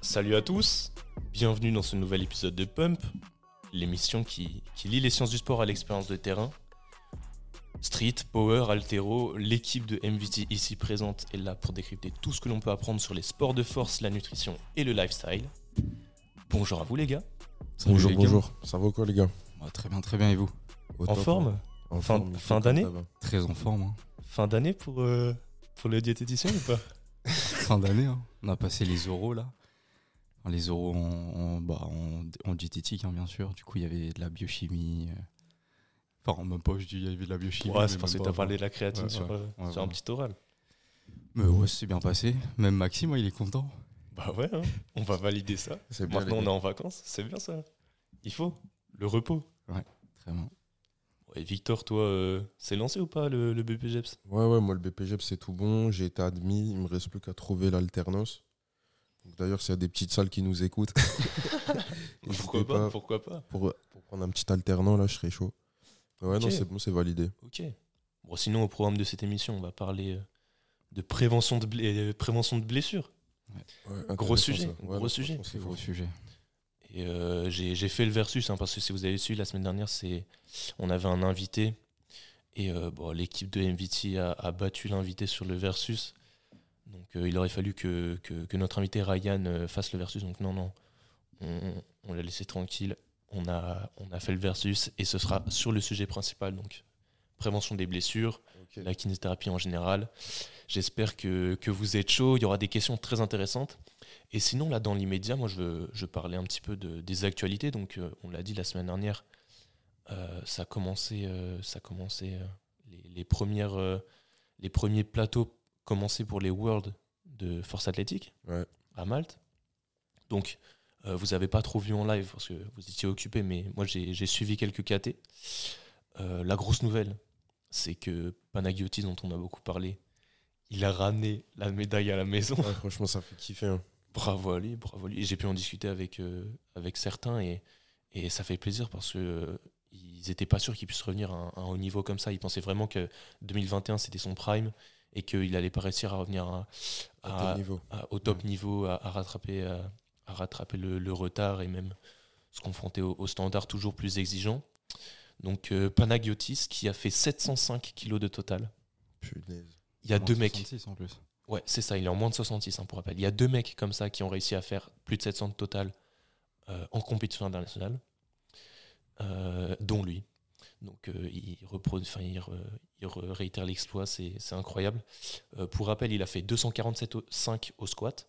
Salut à tous, bienvenue dans ce nouvel épisode de Pump, l'émission qui, lie les sciences du sport à l'expérience de terrain. Street, Power, Altero, l'équipe de MVT ici présente est là pour décrypter tout ce que l'on peut apprendre sur les sports de force, la nutrition et le lifestyle. Bonjour à vous les gars. Salut bonjour, les gars. bonjour. Ça va quoi, les gars Ah, Très bien, très bien, et vous Au En top, forme hein. En Fin- forme, fin d'année. Très en forme. hein. Fin d'année pour, euh, pour le diététicien ou pas Fin d'année, hein. on a passé les oraux là. Enfin, les oraux en, en, bah, en, en diététique, hein, bien sûr. Du coup, il y avait de la biochimie. euh. Enfin, même pas, je dis, il y avait de la biochimie. Ouais, c'est parce que t'as parlé de la créatine Ouais, sur, ouais. euh, Ouais, sur un petit oral. Mais ouais, c'est bien passé. Même Maxime, moi, il est content. Bah ouais, hein, on va valider ça. C'est bien, Maintenant on est en vacances, c'est bien ça. Il faut le repos. Très bien. Ouais, Victor, toi, euh, c'est lancé ou pas le, le BPGEPS Ouais, ouais, moi, le BPGEP, c'est tout bon. J'ai été admis. Il me reste plus qu'à trouver l'alternance. D'ailleurs, s'il y a des petites salles qui nous écoutent, Pourquoi pas, Pourquoi pas Pour, pour prendre un petit alternant, là, je serais chaud. Ouais, non, c'est bon, c'est validé. Ok. Bon, sinon, au programme de cette émission, on va parler euh, de prévention de, euh, prévention de blessures. Ouais, Gros sujet, gros sujet. C'est gros. Et euh, j'ai fait le versus, hein, parce que si vous avez suivi la semaine dernière, c'est on avait un invité. Et euh, bon, l'équipe de MVT a, a battu l'invité sur le versus. Donc euh, il aurait fallu que, que, que notre invité Ryan fasse le versus. Donc non, non, on, on l'a laissé tranquille. On a, on a fait le versus et ce sera sur le sujet principal, donc prévention des blessures, la kinésithérapie en général. J'espère que, que vous êtes chaud. Il y aura des questions très intéressantes. Et sinon, là, dans l'immédiat, moi, je veux, je parler un petit peu de, des actualités. Donc, euh, on l'a dit la semaine dernière, euh, ça a commencé, euh, ça a commencé les, les premières, les premiers plateaux commençaient pour les Worlds de force athlétique Ouais. à Malte. Donc, vous n'avez pas trop vu en live parce que vous étiez occupé, mais moi, j'ai suivi quelques KT. La grosse nouvelle, c'est que Panagiotis, dont on a beaucoup parlé, il a ramené la médaille à la maison. Ouais, franchement, ça fait kiffer. hein. Bravo à lui, bravo à lui. Et j'ai pu en discuter avec, euh, avec certains et, et ça fait plaisir parce que euh, ils n'étaient pas sûrs qu'il puisse revenir à un, à un haut niveau comme ça. Ils pensaient vraiment que 2021 c'était son prime et qu'il n'allait pas réussir à revenir à- À à- tel niveau. à- au top niveau, à, à rattraper, à, à rattraper le, le retard et même se confronter au, au standard toujours plus exigeant. Donc euh, Panagiotis qui a fait 705 kilos de total. Punaise. Il y a Moins deux mecs. 66 en plus. Ouais, c'est ça, il est en moins de 66 hein, pour rappel. Il y a deux mecs comme ça qui ont réussi à faire plus de 700 de total euh, en compétition internationale, euh, dont lui. Donc euh, il, repro- enfin, il, re- il re- réitère l'exploit, c'est c'est incroyable. Euh, pour rappel, il a fait 247,5 au squat.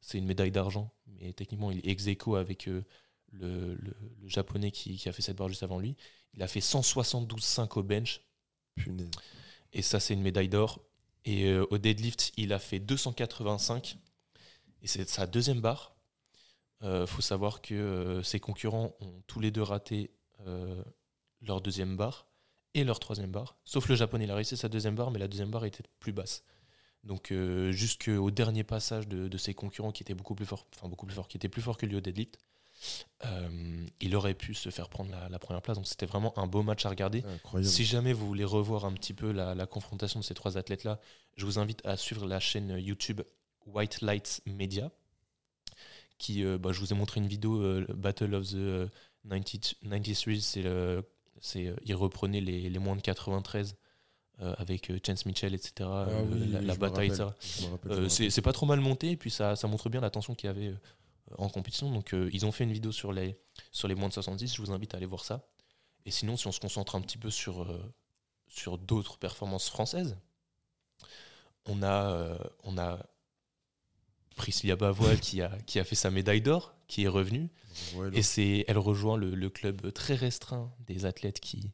C'est une médaille d'argent, mais techniquement il est ex aequo avec euh, le, le- le japonais qui, qui a fait cette barre juste avant lui. Il a fait 172,5 au bench. Punaise. Et ça, c'est une médaille d'or. Et euh, au deadlift, il a fait 285. Et c'est sa deuxième barre. Il faut savoir que euh, ses concurrents ont tous les deux raté euh, leur deuxième barre et leur troisième barre. Sauf le japonais, il a réussi sa deuxième barre, mais la deuxième barre était plus basse. Donc euh, jusqu'au dernier passage de, de ses concurrents qui étaient beaucoup plus forts, enfin beaucoup plus forts, qui étaient plus forts que lui au deadlift, euh, il aurait pu se faire prendre la, la première place. Donc c'était vraiment un beau match à regarder. Incroyable. Si jamais vous voulez revoir un petit peu la, la confrontation de ces trois athlètes-là, je vous invite à suivre la chaîne YouTube White Lights Media. Qui, euh, bah, je vous ai montré une vidéo, euh, Battle of the euh, 90 93, c'est il reprenait les, les moins de 93 euh, avec Chance Mitchell, etc. Ah oui, la, bataille, rappelle. etc. C'est pas trop mal monté et puis ça, ça montre bien la tension qu'il y avait en compétition. Donc euh, ils ont fait une vidéo sur les, sur les moins de 70, je vous invite à aller voir ça. Et sinon, si on se concentre un petit peu sur, euh, sur d'autres performances françaises, on a, euh, on a Priscilla Bavoil qui a, qui a fait sa médaille d'or, qui est revenue. Et c'est, elle rejoint le, le club très restreint des athlètes qui,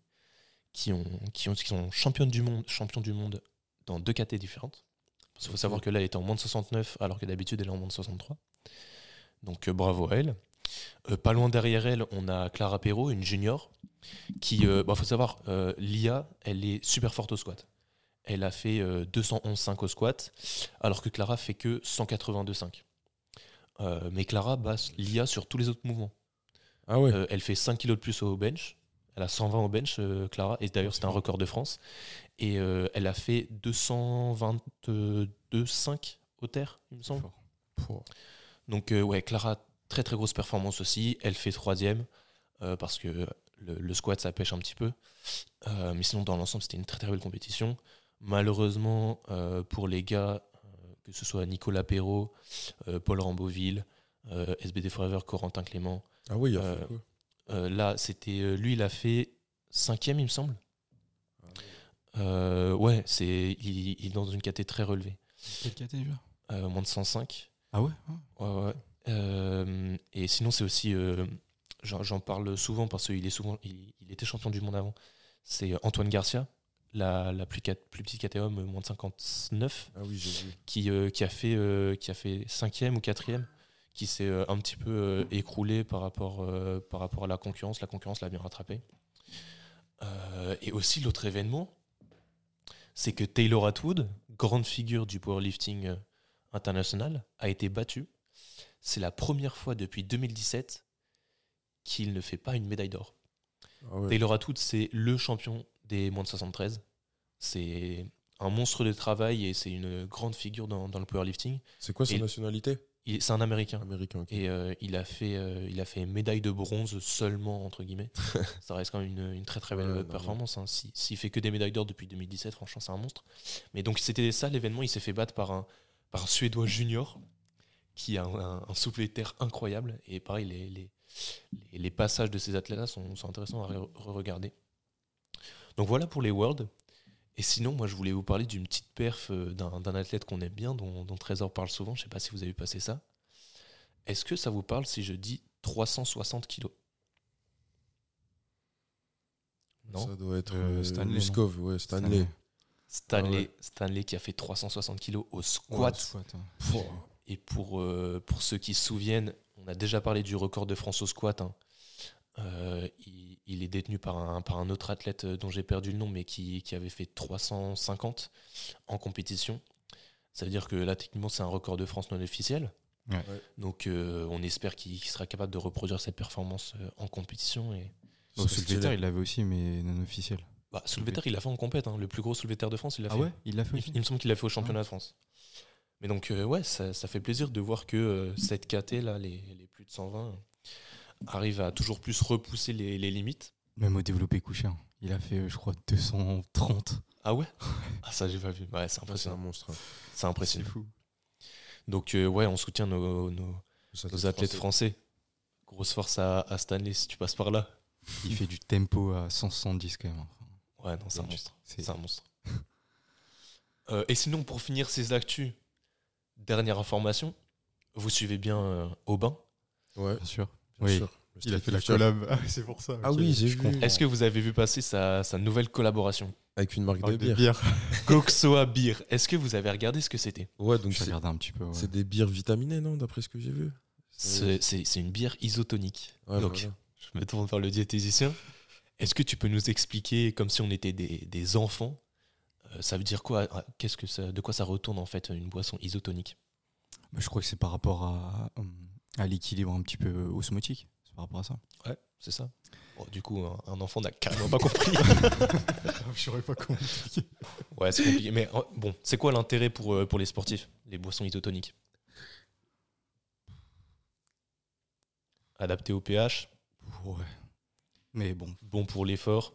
qui, ont, qui, ont, qui sont championnes du monde, champions du monde dans deux catégories différentes. Parce qu'il faut savoir que là, elle était en moins de 69, alors que d'habitude, elle est en moins de 63. Donc euh, bravo à elle. Euh, pas loin derrière elle, on a Clara Perrault, une junior, qui, il faut savoir, euh, Lia, elle est super forte au squat. Elle a fait euh, 211,5 au squat, alors que Clara fait que 182,5. Euh, mais Clara bat l'IA sur tous les autres mouvements. Ah ouais. Euh, elle fait 5 kilos de plus au bench. Elle a 120 au bench, euh, Clara. Et d'ailleurs, c'était un record de France. Et euh, elle a fait 222,5 au terre, il me semble. Fort. Donc, euh, ouais, Clara, très très grosse performance aussi. Elle fait troisième euh, parce que le, le squat, ça pêche un petit peu. Euh, mais sinon, dans l'ensemble, c'était une très très belle compétition. Malheureusement, euh, pour les gars, euh, que ce soit Nicolas Perrault, euh, Paul Ramboville, euh, SBD Forever, Corentin Clément, Ah oui, il a Euh, fait quoi euh, là, c'était euh, lui, il a fait cinquième, il me semble. Euh, ouais, c'est il, il est dans une caté très relevée, Quel KT déjà Euh, moins de 105. Ah ouais Ouais, ouais. Euh, et sinon, c'est aussi. euh, J'en j'en parle souvent parce qu'il est souvent, il, il était champion du monde avant. C'est Antoine Garcia, la, la plus, cat- plus petite catégorie, moins de 59, Ah oui, j'ai vu. qui, euh, qui, a fait, euh, qui a fait cinquième ou quatrième, qui s'est euh, un petit peu euh, écroulé par rapport, euh, par rapport à la concurrence. La concurrence l'a bien rattrapé. Euh, et aussi, l'autre événement, c'est que Taylor Atwood, grande figure du powerlifting euh, international, a été battu. C'est la première fois depuis 2017 qu'il ne fait pas une médaille d'or. Ah ouais. Taylor Atwood, c'est le champion des moins de 73. C'est un monstre de travail et c'est une grande figure dans, dans le powerlifting. C'est quoi sa nationalité? C'est un Américain. Américain. Et euh, il, a fait, euh, il a fait médaille de bronze seulement, entre guillemets. ça reste quand même une, une très très belle Ouais, non, performance. hein. Si- S'il fait que des médailles d'or depuis 2017, franchement, c'est un monstre. Mais donc, c'était ça l'événement. Il s'est fait battre par un, par un Suédois junior qui a un, un, un soufflet de terre incroyable. Et pareil, les, les, les, les passages de ces athlètes-là sont, sont intéressants à re- re-regarder. Donc voilà pour les Worlds. Et sinon, moi, je voulais vous parler d'une petite perf euh, d'un d'un athlète qu'on aime bien, dont, dont Trésor parle souvent. Je sais pas si vous avez vu passer ça. Est-ce que ça vous parle si je dis 360 kilos? Non Ça doit être Euh, euh, Stanley, Luskov, ouais, Stanley. Stanley, Ah ouais. Stanley qui a fait 360 kilos au Ouais, squat. squat, hein. Et pour, euh, pour ceux qui se souviennent, on a déjà parlé du record de France au squat. hein. Euh, il, il est détenu par un, par un autre athlète euh, dont j'ai perdu le nom, mais qui, qui avait fait 350 en compétition. Ça veut dire que là, techniquement, c'est un record de France non officiel. Ouais. Donc, euh, on espère qu'il sera capable de reproduire cette performance en compétition. Et... Il l'avait aussi, mais non officiel. Bah, soulevé terre, il l'a fait en compète. hein. Le plus gros soulevé de terre de France, il l'a Ah fait. ouais Il l'a fait Il, aussi il me semble qu'il l'a fait au championnat de France. Mais donc, euh, ouais, ça, ça fait plaisir de voir que euh, cette KT, là, les, les plus de 120, euh, arrive à toujours plus repousser les, les limites. Même au développé couché, hein. il a fait, euh, je crois, 230. Ah ouais? Ah, ça, j'ai pas vu. Ouais, c'est Ouais, c'est un impressionnant. monstre. hein. C'est impressionnant. fou. Donc, euh, ouais, on soutient nos, nos- c'est athlètes français. Grosse force à, à Stanley si tu passes par là. Il fait du tempo à 170 quand même. Ouais, non, c'est un monstre. c'est- un monstre. Euh, et sinon, pour finir ces actus, dernière information, vous suivez bien euh, Aubin? Ouais, Bien sûr. bien Oui. sûr. Il a fait la collab. Ah, c'est pour ça. Ah oui, j'ai Je vu. comprends. Est-ce que vous avez vu passer sa, sa nouvelle collaboration? Avec une marque Marque de de bière. bière. Goxoa Beer. Est-ce que vous avez regardé ce que c'était? Ouais, donc Je c'est regardais un petit peu. ouais. c'est des bières vitaminées, non D'après ce que j'ai vu? C'est une bière isotonique. Ouais, Donc, voilà. je me tourne vers le diététicien. Est-ce que tu peux nous expliquer, comme si on était des, des enfants, euh, ça veut dire quoi ah, Qu'est-ce que ça, De quoi ça retourne en fait une boisson isotonique? Bah, je crois que c'est par rapport à, euh, à l'équilibre un petit peu osmotique. C'est par rapport à ça. Ouais, c'est ça. Bon, du coup, un, un enfant n'a carrément pas compris. je saurais pas comment ouais, c'est compliqué. Mais euh, bon, c'est quoi l'intérêt pour, euh, pour les sportifs, les boissons isotoniques? Adapté au pH, Ouais. Mais bon, bon pour l'effort.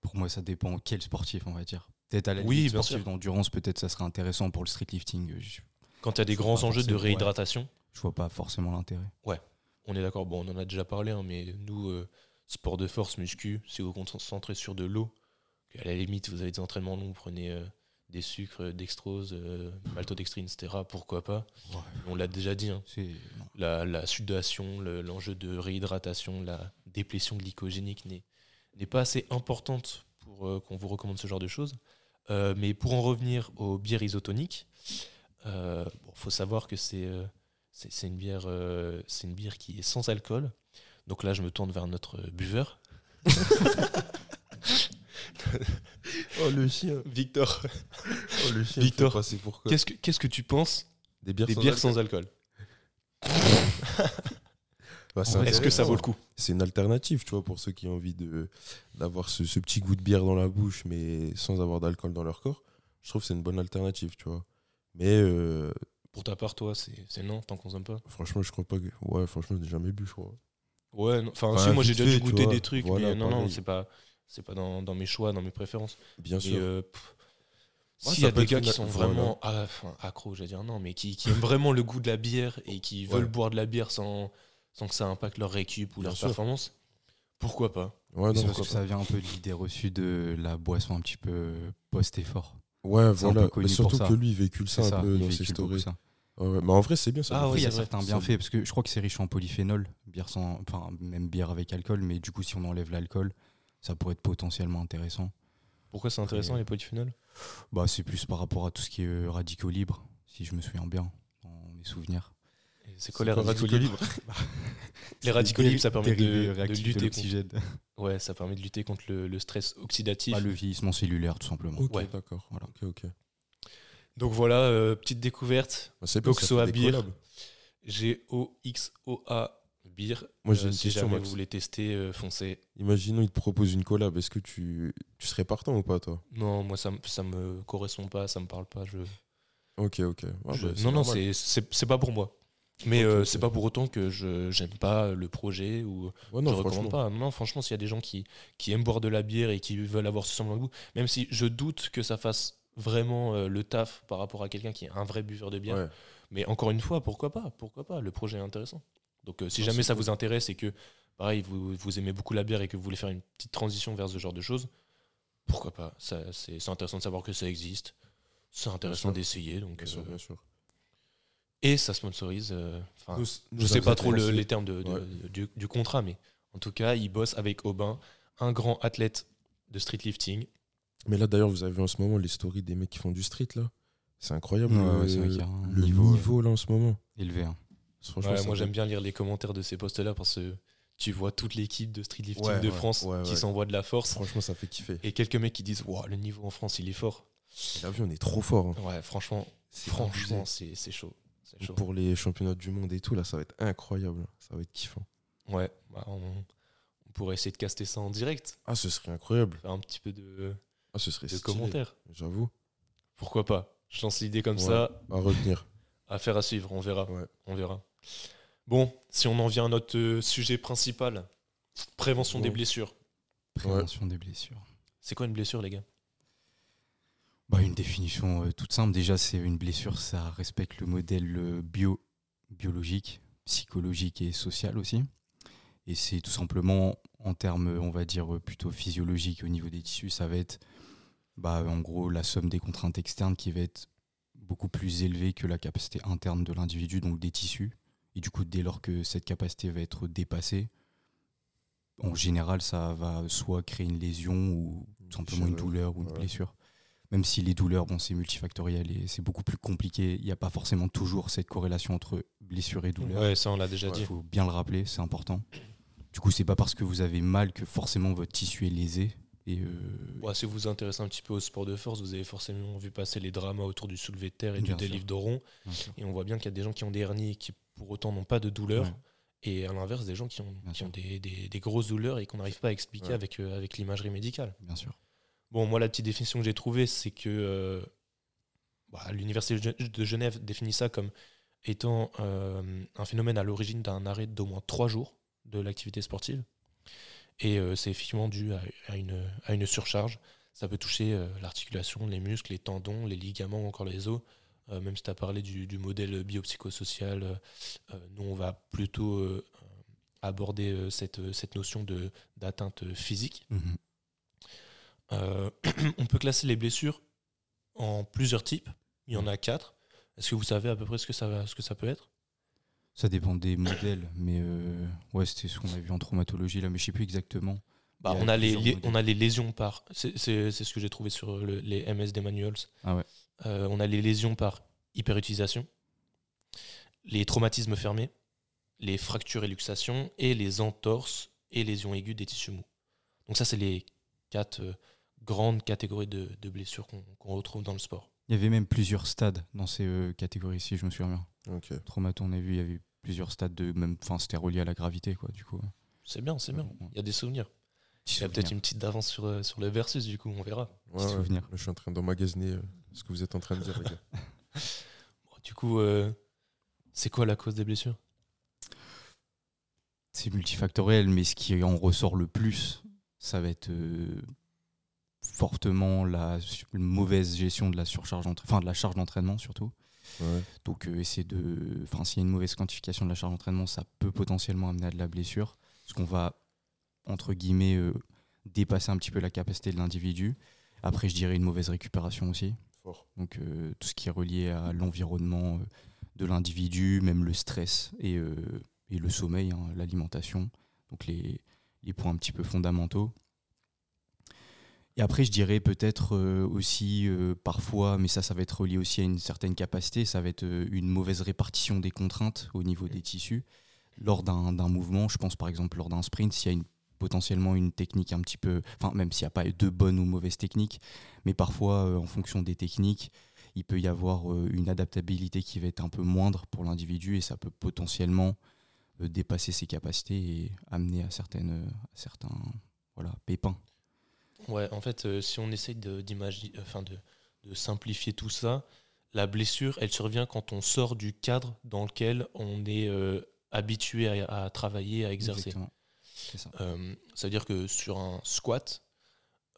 pour moi, ça dépend quel sportif, on va dire. Peut-être à la Oui, sûr. d'endurance, peut-être ça serait intéressant pour le street lifting. Je, Quand il y a des grands enjeux de ouais. réhydratation, je vois pas forcément l'intérêt. on est d'accord. Bon, on en a déjà parlé, hein, mais nous, euh, sport de force, muscu, si vous vous concentrez sur de l'eau, à la limite, vous avez des entraînements longs, vous prenez euh, des sucres, euh, dextrose, euh, maltodextrine, etc. Pourquoi pas Ouais. On l'a déjà dit. hein. La, la sudation, le- l'enjeu de réhydratation, la déplétion glycogénique n'est pas assez importante pour euh, qu'on vous recommande ce genre de choses. Euh, mais pour en revenir aux bières isotoniques, il faut savoir que c'est une, bière, c'est une bière qui est sans alcool. Donc là, je me tourne vers notre buveur. Oh, le chien. Victor, Oh, le chien. Victor, c'est qu'est-ce que qu'est-ce que tu penses Des bières des sans bières alcool sans alcool Bah, c'est Est-ce que ça vaut le coup C'est une alternative, tu vois, pour ceux qui ont envie de d'avoir ce, ce petit goût de bière dans la bouche, mais sans avoir d'alcool dans leur corps. Je trouve que c'est une bonne alternative, tu vois. Mais euh, Pour ta part, toi, c'est c'est non, t'en consommes pas franchement, je crois pas que. Ouais, franchement, j'ai jamais bu, je crois. Ouais, enfin, si, moi j'ai déjà dû goûter vois. des trucs, Voilà, mais non, non, c'est pas, c'est pas dans, dans mes choix, dans mes préférences. Bien Mais, sûr. euh, pff, Ouais, S'il y a des gars qui sont vraiment enfin, accros, j'allais dire non, mais qui, qui aiment vraiment le goût de la bière et qui veulent Ouais. boire de la bière sans, sans que ça impacte leur récup ou Bien leur sûr. performance, pourquoi pas? Ouais, non, parce que ça vient un peu de l'idée reçue de la boisson un petit peu post-effort. Ouais, voilà. Mais surtout que lui, il véhicule ça un ça, peu dans ses stories. Mais en vrai, c'est bien ça. Ah Après, il y a certains bienfaits, fait- parce que je crois que c'est riche en polyphénol, bière sans, enfin, même bière avec alcool, mais du coup, si on enlève l'alcool, ça pourrait être potentiellement intéressant. Pourquoi c'est intéressant les polyphénols Bah, c'est plus par rapport à tout ce qui est euh, radicaux libres, si je me souviens bien, dans mes souvenirs. C'est quoi les radicaux libres? Les radicaux libres, ça permet de, de lutter contre, l'oxygène. ouais, ça permet de lutter contre le, le stress oxydatif. Bah, le vieillissement cellulaire, tout simplement. Ok, Ouais. d'accord. Voilà. Ok, ok. Donc voilà, euh, petite découverte. Bah, c'est bien, ça Goxoa fait des Moi, j'ai Euh, une si question, jamais Max. vous voulez tester, euh, foncez. Imaginons, il te propose une collab. Est-ce que tu, tu serais partant ou pas, toi? Non, moi ça, me- ça me correspond pas, ça me parle pas. Je, Ok, ok. Ah, je- bah, non, non, normal. c'est- pas pour moi. Mais euh, c'est pas pour autant que je j'aime pas le projet ou Ouais, non, je recommande franchement. pas. Non, franchement, s'il y a des gens qui, qui aiment boire de la bière et qui veulent avoir ce semblant de goût, même si je doute que ça fasse vraiment euh, le taf par rapport à quelqu'un qui est un vrai buveur de bière. Ouais. Mais encore une fois, pourquoi pas? Pourquoi pas? Le projet est intéressant. Donc euh, si Non, jamais ça cool. vous intéresse et que, pareil, vous, vous aimez beaucoup la bière et que vous voulez faire une petite transition vers ce genre de choses, pourquoi pas Ça, C'est c'est intéressant de savoir que ça existe. C'est intéressant d'essayer. Donc, Bien sûr, euh, bien sûr. et ça sponsorise. euh, enfin, Nous- je nous sais pas trop le- les termes de, de- Ouais. du, du contrat, mais en tout cas, il bosse avec Aubin, un grand athlète de street lifting. Mais là, d'ailleurs, vous avez vu en ce moment les stories des mecs qui font du street, là C'est incroyable Ouais, le, ouais, c'est vrai qu'il y a un le niveau, niveau, là, en ce moment. Élevé. hein. Franchement, Ouais, moi, j'aime bien lire les commentaires de ces posts-là parce que tu vois toute l'équipe de street lifting Ouais, de ouais, France qui s'envoie de la force. Franchement, ça fait kiffer. Et quelques mecs qui disent Wow, le niveau en France, il est fort. T'as vu, on est trop fort. hein. Ouais, franchement, C'est franchement, c'est c'est chaud. Chaud. Pour les championnats du monde et tout, là, ça va être incroyable. Ça va être kiffant. Ouais, bah, on, on pourrait essayer de caster ça en direct, Ah, ce serait incroyable. faire un petit peu de, Ah, ce serait de commentaires. J'avoue. Pourquoi pas? Je lance l'idée comme ça, À retenir. affaire à suivre, on verra. On verra. Bon, si on en vient à notre euh, sujet principal, prévention des blessures. Prévention des blessures. C'est quoi une blessure, les gars? Bah, une définition euh, toute simple. Déjà, c'est une blessure, ça respecte le modèle euh, bio, biologique, psychologique et social aussi. Et c'est tout simplement, en termes, on va dire, plutôt physiologiques au niveau des tissus, ça va être, bah, en gros, la somme des contraintes externes qui va être beaucoup plus élevée que la capacité interne de l'individu, donc des tissus. Et du coup, dès lors que cette capacité va être dépassée, en général, ça va soit créer une lésion ou tout simplement une douleur ou une ouais. blessure. Même si les douleurs, bon, c'est multifactoriel et c'est beaucoup plus compliqué. Il n'y a pas forcément toujours cette corrélation entre blessure et douleur. Ouais, ça, on l'a déjà Ouais. dit. Il faut bien le rappeler, c'est important. Du coup, c'est pas parce que vous avez mal que forcément votre tissu est lésé. Et euh, Ouais, si vous vous intéressez un petit peu au sport de force, vous avez forcément vu passer les dramas autour du soulevé de terre et Bien du délivre de rond. Et on voit bien qu'il y a des gens qui ont des hernies et qui pour autant n'ont pas de douleur. Ouais. Et à l'inverse, des gens qui ont, qui des, des- des grosses douleurs et qu'on n'arrive pas à expliquer Ouais. avec, euh, avec l'imagerie médicale. bien sûr. Bon, moi, la petite définition que j'ai trouvée, c'est que euh, bah, l'Université de Gen- de Genève définit ça comme étant euh, un phénomène à l'origine d'un arrêt d'au moins trois jours de l'activité sportive. Et c'est effectivement dû à, à une, à une surcharge. Ça peut toucher l'articulation, les muscles, les tendons, les ligaments ou encore les os. Euh, même si tu as parlé du, du modèle biopsychosocial, euh, euh, nous, on va plutôt aborder cette, cette notion d'atteinte physique. Mhm. Euh, on peut classer les blessures en plusieurs types. Il y en a quatre. Est-ce que vous savez à peu près ce que ça, ce que ça peut être? Ça dépend des modèles, mais euh, ouais, c'était ce qu'on a vu en traumatologie là, mais je sais plus exactement. bah, a on, a les, on a les lésions par. C'est ce que j'ai trouvé sur le- les MSD manuals. Ah ouais. Euh, on a les lésions par hyperutilisation, les traumatismes fermés, les fractures et luxations et les entorses et lésions aiguës des tissus mous. Donc, ça, c'est les quatre euh, grandes catégories de, de blessures qu'on retrouve dans le sport. Il y avait même plusieurs stades dans ces euh, catégories, si je me souviens bien. Traumato, on a vu, il y avait plusieurs stades de même. Enfin, c'était relié à la gravité, quoi, du coup. C'est bien, c'est bien. Ouais. Il y a des souvenirs. Petit Il y a peut-être une petite d'avance sur, euh, sur le versus, du coup, on verra. Ouais, Petit ouais. souvenir. Là, je suis en train d'emmagasiner euh, ce que vous êtes en train de dire, les gars. Bon, du coup, euh, c'est quoi la cause des blessures? C'est multifactoriel, mais ce qui en ressort le plus, ça va être euh, fortement la mauvaise gestion de la surcharge, d'entra- enfin de la charge d'entraînement surtout. Ouais. Donc euh, essayer de, enfin s'il y a une mauvaise quantification de la charge d'entraînement, ça peut potentiellement amener à de la blessure, parce qu'on va entre guillemets euh, dépasser un petit peu la capacité de l'individu. Après, je dirais une mauvaise récupération aussi. Fort. Donc euh, tout ce qui est relié à l'environnement euh, de l'individu, même le stress et, et le sommeil, hein, l'alimentation, donc les, les points un petit peu fondamentaux. Et après, je dirais peut-être aussi parfois, mais ça, ça va être relié aussi à une certaine capacité, ça va être une mauvaise répartition des contraintes au niveau des tissus. Lors d'un mouvement, je pense par exemple lors d'un sprint, s'il y a une, potentiellement une technique un petit peu, enfin même s'il n'y a pas de bonnes ou mauvaises techniques, mais parfois euh, en fonction des techniques, il peut y avoir euh, une adaptabilité qui va être un peu moindre pour l'individu et ça peut potentiellement euh, dépasser ses capacités et amener à, certaines, à certains voilà, pépins. Ouais, en fait, si on essaye de, enfin de, de simplifier tout ça, la blessure, elle survient quand on sort du cadre dans lequel on est habitué à, à travailler, à exercer. Exactement. C'est ça. Euh, ça veut dire que sur un squat,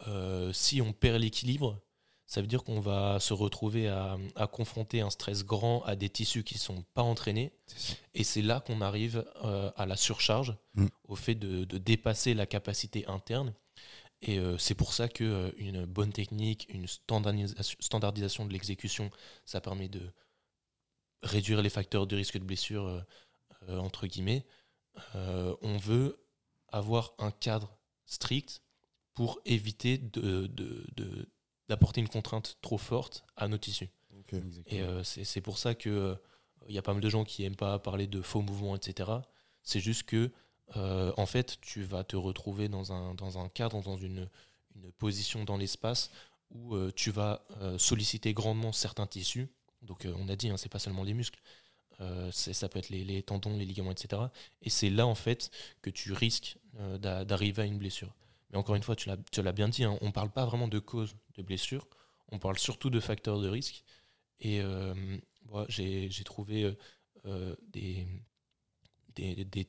euh, si on perd l'équilibre, ça veut dire qu'on va se retrouver à, à confronter un stress grand à des tissus qui ne sont pas entraînés. Et c'est là qu'on arrive euh, à la surcharge, Mm. au fait de, de dépasser la capacité interne. Et euh, c'est pour ça qu'une bonne technique, une standardisation, standardisation de l'exécution, ça permet de réduire les facteurs de risque de blessure, entre guillemets. On veut avoir un cadre strict pour éviter de- de- de- d'apporter une contrainte trop forte à nos tissus. Et euh, c'est c'est pour ça que euh, il y a pas mal de gens qui aiment pas parler de faux mouvements, etc. C'est juste que, euh, en fait, tu vas te retrouver dans un, dans un cadre, dans une, une position dans l'espace où euh, tu vas euh, solliciter grandement certains tissus. Donc, euh, on a dit, hein, c'est pas seulement les muscles. Euh, ça peut être les, tendons, les ligaments, etc. Et c'est là, en fait, que tu risques euh, d'a- d'arriver à une blessure. Mais encore une fois, tu l'as bien dit, hein, on ne parle pas vraiment de cause de blessure, on parle surtout de facteurs de risque. Et euh, j'ai trouvé euh, des,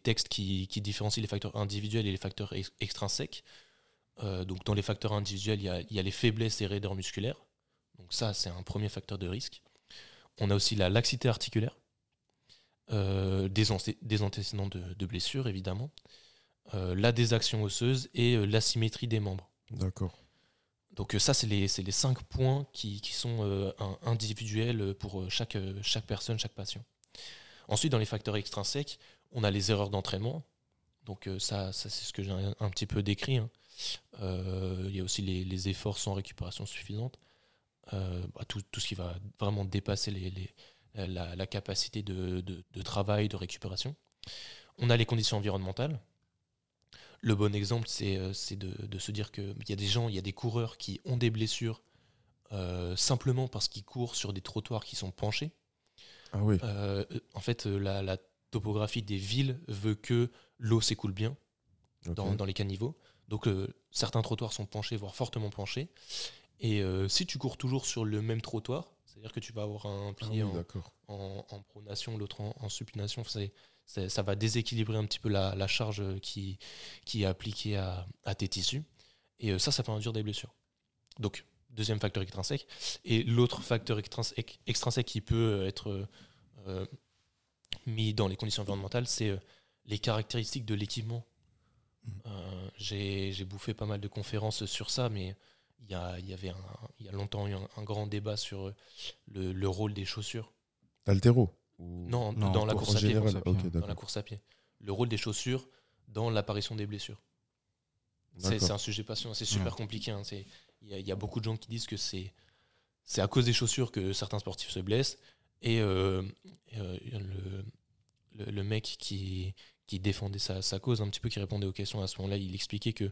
textes qui, différencient les facteurs individuels et les facteurs ex- extrinsèques. Donc, dans les facteurs individuels, il y a, y a les faiblesses et raideurs musculaires. Donc, ça, c'est un premier facteur de risque. On a aussi la laxité articulaire, euh, des, antécédents de, de blessures, évidemment, euh, la désaction osseuse et euh, l'asymétrie des membres. D'accord. Donc ça, c'est les, cinq points qui, qui sont un- individuels pour chaque, chaque personne, chaque patient. Ensuite, dans les facteurs extrinsèques, on a les erreurs d'entraînement. Donc ça, ça c'est ce que j'ai un, un petit peu décrit. hein. Il y a aussi les, les efforts sans récupération suffisante. Bah, tout, tout ce qui va vraiment dépasser les, les- la, la capacité de, de- de travail, de récupération. On a les conditions environnementales. Le bon exemple, c'est euh, de, de se dire qu'il y a des gens, il y a des coureurs qui ont des blessures euh, simplement parce qu'ils courent sur des trottoirs qui sont penchés. Ah oui. Euh, en fait, euh, la, la topographie des villes veut que l'eau s'écoule bien dans, dans les caniveaux. Donc euh, certains trottoirs sont penchés, voire fortement penchés. Et euh, si tu cours toujours sur le même trottoir, c'est-à-dire que tu vas avoir un Ah pied oui, en, d'accord. en, en pronation, l'autre en, en supination, c'est- ça va déséquilibrer un petit peu la, la charge qui, qui est appliquée à, à tes tissus. Et euh, ça, ça peut induire des blessures. Donc, deuxième facteur extrinsèque. Et l'autre facteur extrinsèque, extrinsèque qui peut être euh, mis dans les conditions environnementales, c'est euh, les caractéristiques de l'équipement. Euh, J'ai j'ai bouffé pas mal de conférences sur ça, mais il y, a, il y avait un, il y a longtemps eu un, un grand débat sur le, le rôle des chaussures. Altéro ou- Non, Non, dans la course à pied. général. course à pied, Ok. Dans la course à pied. Le rôle des chaussures dans l'apparition des blessures. C'est un sujet passionnant, c'est super Ouais. compliqué. hein. C'est- Il y, a- il y a beaucoup de gens qui disent que c'est c'est à cause des chaussures que certains sportifs se blessent. Et euh, euh, le, le, le mec qui, qui défendait sa, sa cause, un petit peu qui répondait aux questions à ce moment-là, il expliquait que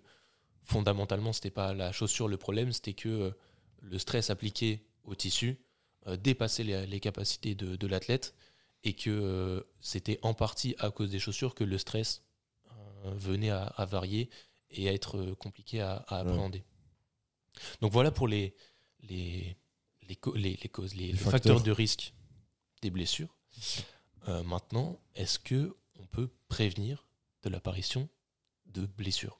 fondamentalement, c'était pas la chaussure le problème, c'était que euh, le stress appliqué au tissu euh, dépassait les, les capacités de, de l'athlète et que euh, c'était en partie à cause des chaussures que le stress venait à, à varier et à être compliqué à, à appréhender. Donc voilà pour les, les, les, co- les- les causes, les, les facteurs. facteurs. de risque des blessures. Euh, maintenant, est-ce que on peut prévenir de l'apparition de blessures?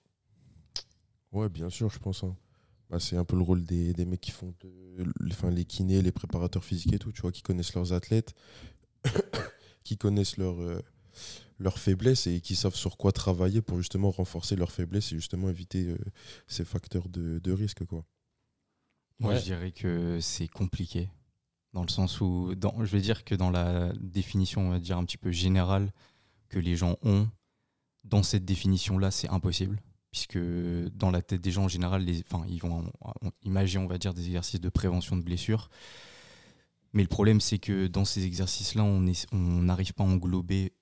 Ouais, bien sûr, je pense. hein. Bah, c'est un peu le rôle des, des mecs qui font de- enfin, les kinés, les préparateurs physiques et tout, tu vois, qui connaissent leurs athlètes, qui connaissent leurs euh, leurs faiblesses et qui savent sur quoi travailler pour justement renforcer leurs faiblesses et justement éviter euh, ces facteurs de, de risque. Quoi. Moi, Ouais. je dirais que c'est compliqué. Dans le sens où, dans, je vais dire que dans la définition, on va dire un petit peu générale que les gens ont, dans cette définition-là, c'est impossible. Puisque dans la tête des gens, en général, ils vont on- imaginer, on va dire, des exercices de prévention de blessures. Mais le problème, c'est que dans ces exercices-là, on n'arrive pas à englober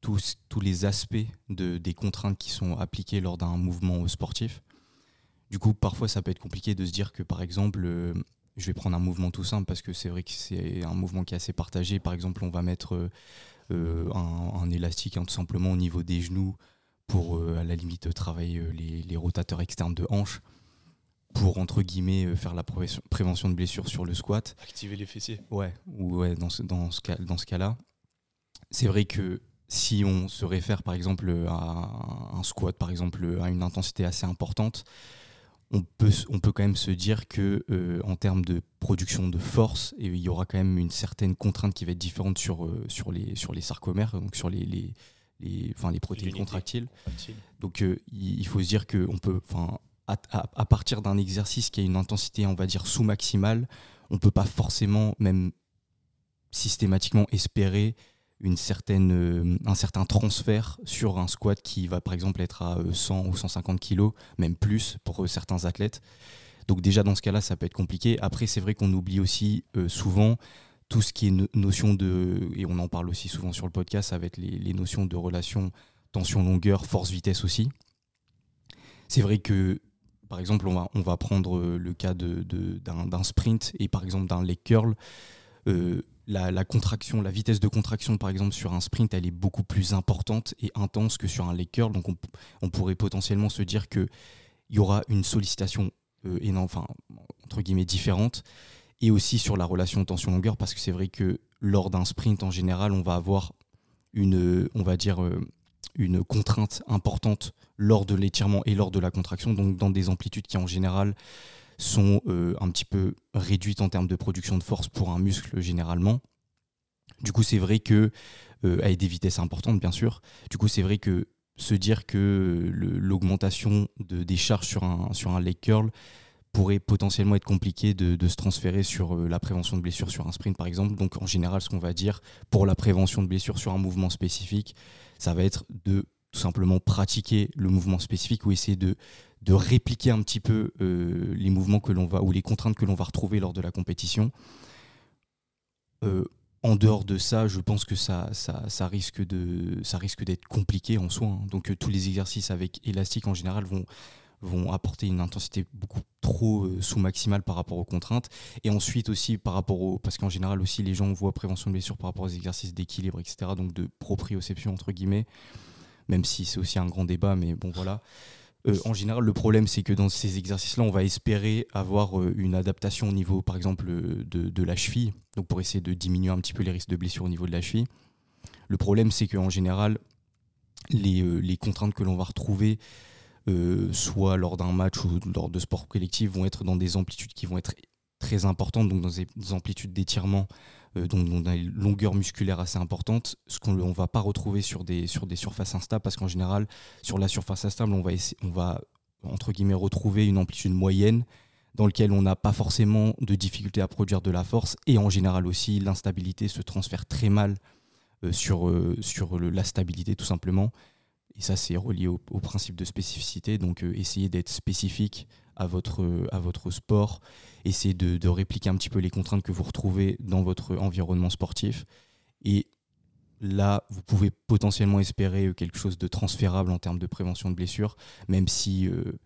tous, tous les aspects de, des contraintes qui sont appliquées lors d'un mouvement sportif. Du coup, parfois, ça peut être compliqué de se dire que, par exemple, euh, je vais prendre un mouvement tout simple parce que c'est vrai que c'est un mouvement qui est assez partagé. Par exemple, on va mettre euh, euh, un, un élastique hein, tout simplement au niveau des genoux pour, euh, à la limite, travailler euh, les, les rotateurs externes de hanches pour, entre guillemets, euh, faire la prévention- prévention de blessures sur le squat. Activer les fessiers. Ouais, ou ouais, dans ce, dans ce cas, dans ce cas-là, c'est vrai que si on se réfère par exemple à un squat, par exemple à une intensité assez importante, on peut, on peut quand même se dire que euh, en termes de production de force, il y aura quand même une certaine contrainte qui va être différente sur, euh, sur, les, sur les sarcomères, donc sur les, les, les, enfin, les protéines contractiles. Donc euh, il faut se dire que on peut, enfin, à, à- à partir d'un exercice qui a une intensité, on va dire sous maximale, on peut pas forcément, même systématiquement, espérer une certaine, euh, un certain transfert sur un squat qui va par exemple être à euh, 100 ou 150 kilos, même plus pour euh, certains athlètes. Donc déjà dans ce cas-là, ça peut être compliqué. Après, c'est vrai qu'on oublie aussi euh, souvent tout ce qui est no- notion de, et on en parle aussi souvent sur le podcast, avec les, notions de relation tension-longueur, force-vitesse aussi. C'est vrai que, par exemple, on va, on va prendre euh, le cas de- de- d'un d'un sprint et par exemple d'un leg curl. Euh, la, contraction, la vitesse de contraction, par exemple, sur un sprint, elle est beaucoup plus importante et intense que sur un leg curl. Donc, on pourrait potentiellement se dire qu'il y aura une sollicitation euh, énorme, enfin, entre guillemets, différente. Et aussi sur la relation tension-longueur, parce que c'est vrai que lors d'un sprint, en général, on va avoir une, on va dire, euh, une contrainte importante lors de l'étirement et lors de la contraction, donc dans des amplitudes qui en général sont euh, un petit peu réduites en termes de production de force pour un muscle généralement. Du coup, c'est vrai que, euh, avec des vitesses importantes bien sûr, du coup, c'est vrai que se dire que l'augmentation de, des charges sur un, sur un leg curl pourrait potentiellement être compliqué de, se transférer sur euh, la prévention de blessures sur un sprint par exemple. Donc en général, ce qu'on va dire pour la prévention de blessures sur un mouvement spécifique, ça va être de tout simplement pratiquer le mouvement spécifique ou essayer de, de répliquer un petit peu euh, les mouvements que l'on va ou les contraintes que l'on va retrouver lors de la compétition. Euh, en dehors de ça, je pense que ça, ça, ça risque de, ça risque d'être compliqué en soi. hein. Donc tous les exercices avec élastique en général vont, vont apporter une intensité beaucoup trop euh, sous-maximale par rapport aux contraintes. Et ensuite aussi par rapport au... Parce qu'en général aussi les gens voient prévention de blessure par rapport aux exercices d'équilibre, etc. Donc de proprioception entre guillemets. Même si c'est aussi un grand débat, mais bon voilà. Euh, en général, le problème, c'est que dans ces exercices-là, on va espérer avoir euh, une adaptation au niveau, par exemple, de, de la cheville, donc pour essayer de diminuer un petit peu les risques de blessure au niveau de la cheville. Le problème, c'est qu'en général, les, les contraintes que l'on va retrouver, euh, soit lors d'un match ou lors de sports collectifs, vont être dans des amplitudes qui vont être très importantes, donc dans des, des amplitudes d'étirement, euh, donc dans des longueurs musculaires assez importantes, ce qu'on ne va pas retrouver sur des, sur des surfaces instables, parce qu'en général, sur la surface instable, on va, entre guillemets retrouver une amplitude moyenne dans lequel on n'a pas forcément de difficulté à produire de la force et en général aussi l'instabilité se transfère très mal euh, sur, la stabilité tout simplement et ça c'est relié au, principe de spécificité. Donc euh, essayez d'être spécifique à votre, à votre sport. Essayez de, répliquer un petit peu les contraintes que vous retrouvez dans votre environnement sportif. Et là vous pouvez potentiellement espérer euh, quelque chose de transférable en termes de prévention de blessures même si euh,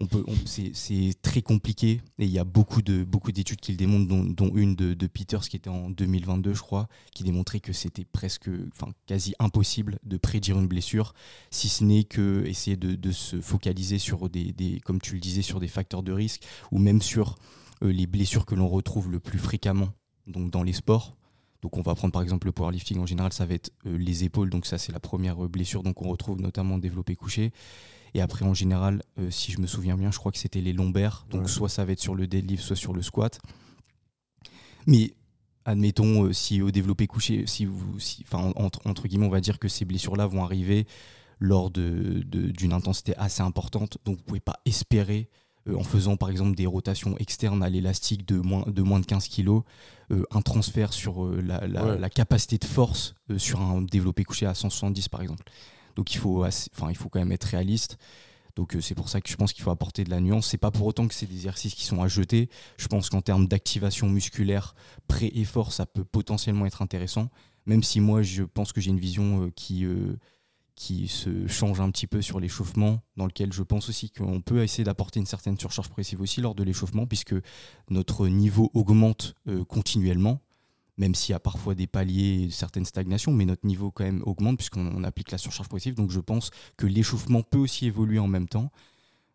on peut, c'est très compliqué et il y a beaucoup de beaucoup d'études qui le démontrent, dont, une de, Peters qui était en 2022, je crois, qui démontrait que c'était presque, enfin quasi impossible de prédire une blessure, si ce n'est que essayer de, se focaliser sur des, des, comme tu le disais, sur des facteurs de risque ou même sur euh, les blessures que l'on retrouve le plus fréquemment, donc dans les sports. Donc on va prendre par exemple le powerlifting en général, ça va être euh, les épaules, donc ça c'est la première euh, blessure, donc on retrouve notamment développé couché. Et après, en général, euh, si je me souviens bien, je crois que c'était les lombaires. Donc, Ouais. soit ça va être sur le deadlift, soit sur le squat. Mais admettons, euh, si au développé couché, si vous, si, entre, entre guillemets, on va dire que ces blessures-là vont arriver lors de- de- d'une intensité assez importante. Donc, vous pouvez pas espérer, euh, en faisant par exemple des rotations externes à l'élastique de moins, de moins de 15 kg, un transfert sur euh, la, la- Ouais. la capacité de force sur un développé couché à 170 par exemple. Donc il faut, enfin, il faut quand même être réaliste. Donc euh, c'est pour ça que je pense qu'il faut apporter de la nuance. C'est pas pour autant que c'est des exercices qui sont à jeter. Je pense qu'en termes d'activation musculaire, pré-effort, ça peut potentiellement être intéressant. Même si moi, je pense que j'ai une vision euh, qui, euh, qui se change un petit peu sur l'échauffement, dans lequel je pense aussi qu'on peut essayer d'apporter une certaine surcharge progressive aussi lors de l'échauffement, puisque notre niveau augmente continuellement même s'il y a parfois des paliers, certaines stagnations, mais notre niveau quand même augmente puisqu'on on applique la surcharge progressive. Donc je pense que l'échauffement peut aussi évoluer en même temps.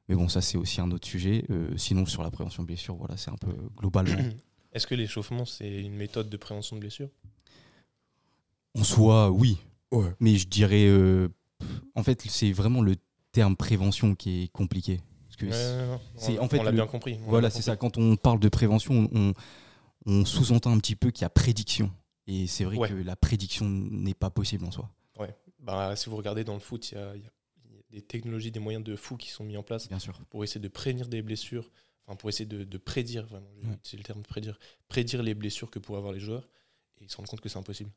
Mais bon, ça c'est aussi un autre sujet. Euh, sinon, sur la prévention de blessure, voilà, c'est un peu globalement. Est-ce que l'échauffement, c'est une méthode de prévention de blessure en soi, oui. Ouais. Mais je dirais, euh, en fait, c'est vraiment le terme prévention qui est compliqué. Parce que Ouais, c'est- en fait, on l'a le- bien compris. on Voilà, c'est ça. Quand on parle de prévention, on, on sous-entend un petit peu qu'il y a prédiction. Et c'est vrai Ouais. que la prédiction n'est pas possible en soi, Ouais. Bah, si vous regardez dans le foot, il y a, y y des technologies, des moyens de fou qui sont mis en place bien sûr. pour essayer de prévenir des blessures, enfin pour essayer de, de prédire, vraiment, j'ai Ouais. utilisé le terme de prédire, prédire les blessures que pourraient avoir les joueurs, et ils se rendent compte que c'est impossible.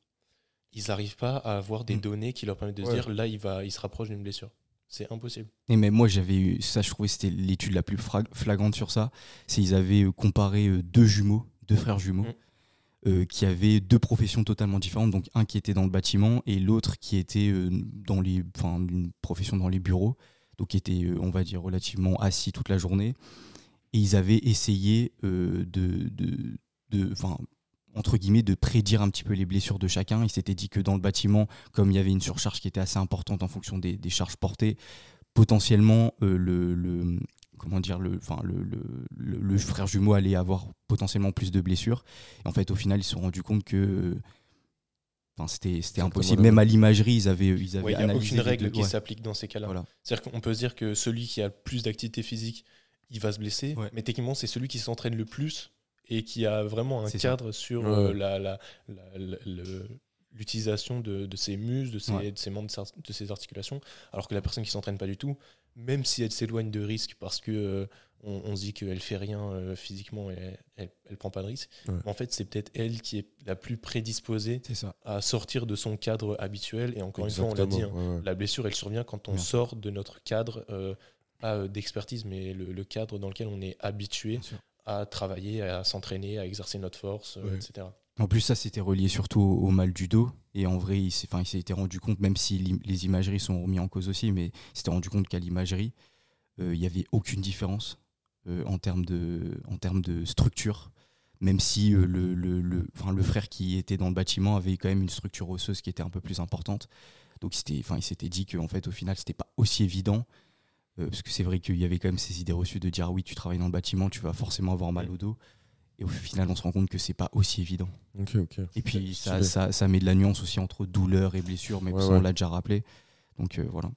Ils n'arrivent pas à avoir des Mm. données qui leur permettent de se dire là, il, va, il se rapproche d'une blessure. C'est impossible. Et mais moi j'avais eu ça, je trouvais que c'était l'étude la plus flagrante sur ça. C'est ils avaient euh, comparé euh, deux jumeaux, deux frères jumeaux, Mm. euh, qui avaient deux professions totalement différentes. Donc un qui était dans le bâtiment et l'autre qui était euh, dans les, enfin une profession dans les bureaux, donc qui était, euh, on va dire, relativement assis toute la journée. Et ils avaient essayé de, de, de, enfin entre guillemets, de prédire un petit peu les blessures de chacun. Ils s'étaient dit que dans le bâtiment, comme il y avait une surcharge qui était assez importante en fonction des, des charges portées, potentiellement le, le- comment dire le, enfin, le, le, le- le frère jumeau allait avoir potentiellement plus de blessures. Et en fait, au final, ils se sont rendus compte que enfin, c'était impossible. Même à l'imagerie, ils avaient, ils avaient Ouais, Il n'y a aucune règle deux- qui ouais, s'applique dans ces cas-là. voilà. C'est-à-dire qu'on peut se dire que celui qui a le plus d'activité physique, il va se blesser, Ouais. mais techniquement, c'est celui qui s'entraîne le plus et qui a vraiment un ça. cadre sur euh, la, la- la- la- le- l'utilisation de, de ses muscles, de ses, de ses membres, de ses articulations, alors que la personne qui s'entraîne pas du tout, même si elle s'éloigne de risque parce que euh, on, on se dit qu'elle fait rien euh, physiquement et elle, prend pas de risque, Ouais. en fait, c'est peut-être elle qui est la plus prédisposée ça. à sortir de son cadre habituel. Et encore une fois, on l'a dit, hein, Exactement, ouais, ouais. la blessure, elle survient quand on sort de notre cadre, euh, pas d'expertise, mais le, le cadre dans lequel on est habitué à travailler, à s'entraîner, à exercer notre force, etc. En plus, ça, c'était relié surtout au, au mal du dos. Et en vrai, il s'était rendu compte, même si les imageries sont remis en cause aussi, mais il s'était rendu compte qu'à l'imagerie, euh, il n'y avait aucune différence euh, en, termes de, en termes de structure. Même si euh, le, le, le- enfin, le frère qui était dans le bâtiment avait quand même une structure osseuse qui était un peu plus importante. Donc il s'était dit qu'en fait, au final, c'était pas aussi évident. Parce que c'est vrai qu'il y avait quand même ces idées reçues de dire ah oui, tu travailles dans le bâtiment, tu vas forcément avoir mal au dos. Et au final, on se rend compte que c'est pas aussi évident. Et puis ça, ça, ça met de la nuance aussi entre douleur et blessure, mais Ouais, ça ouais. on l'a déjà rappelé. Donc euh, voilà.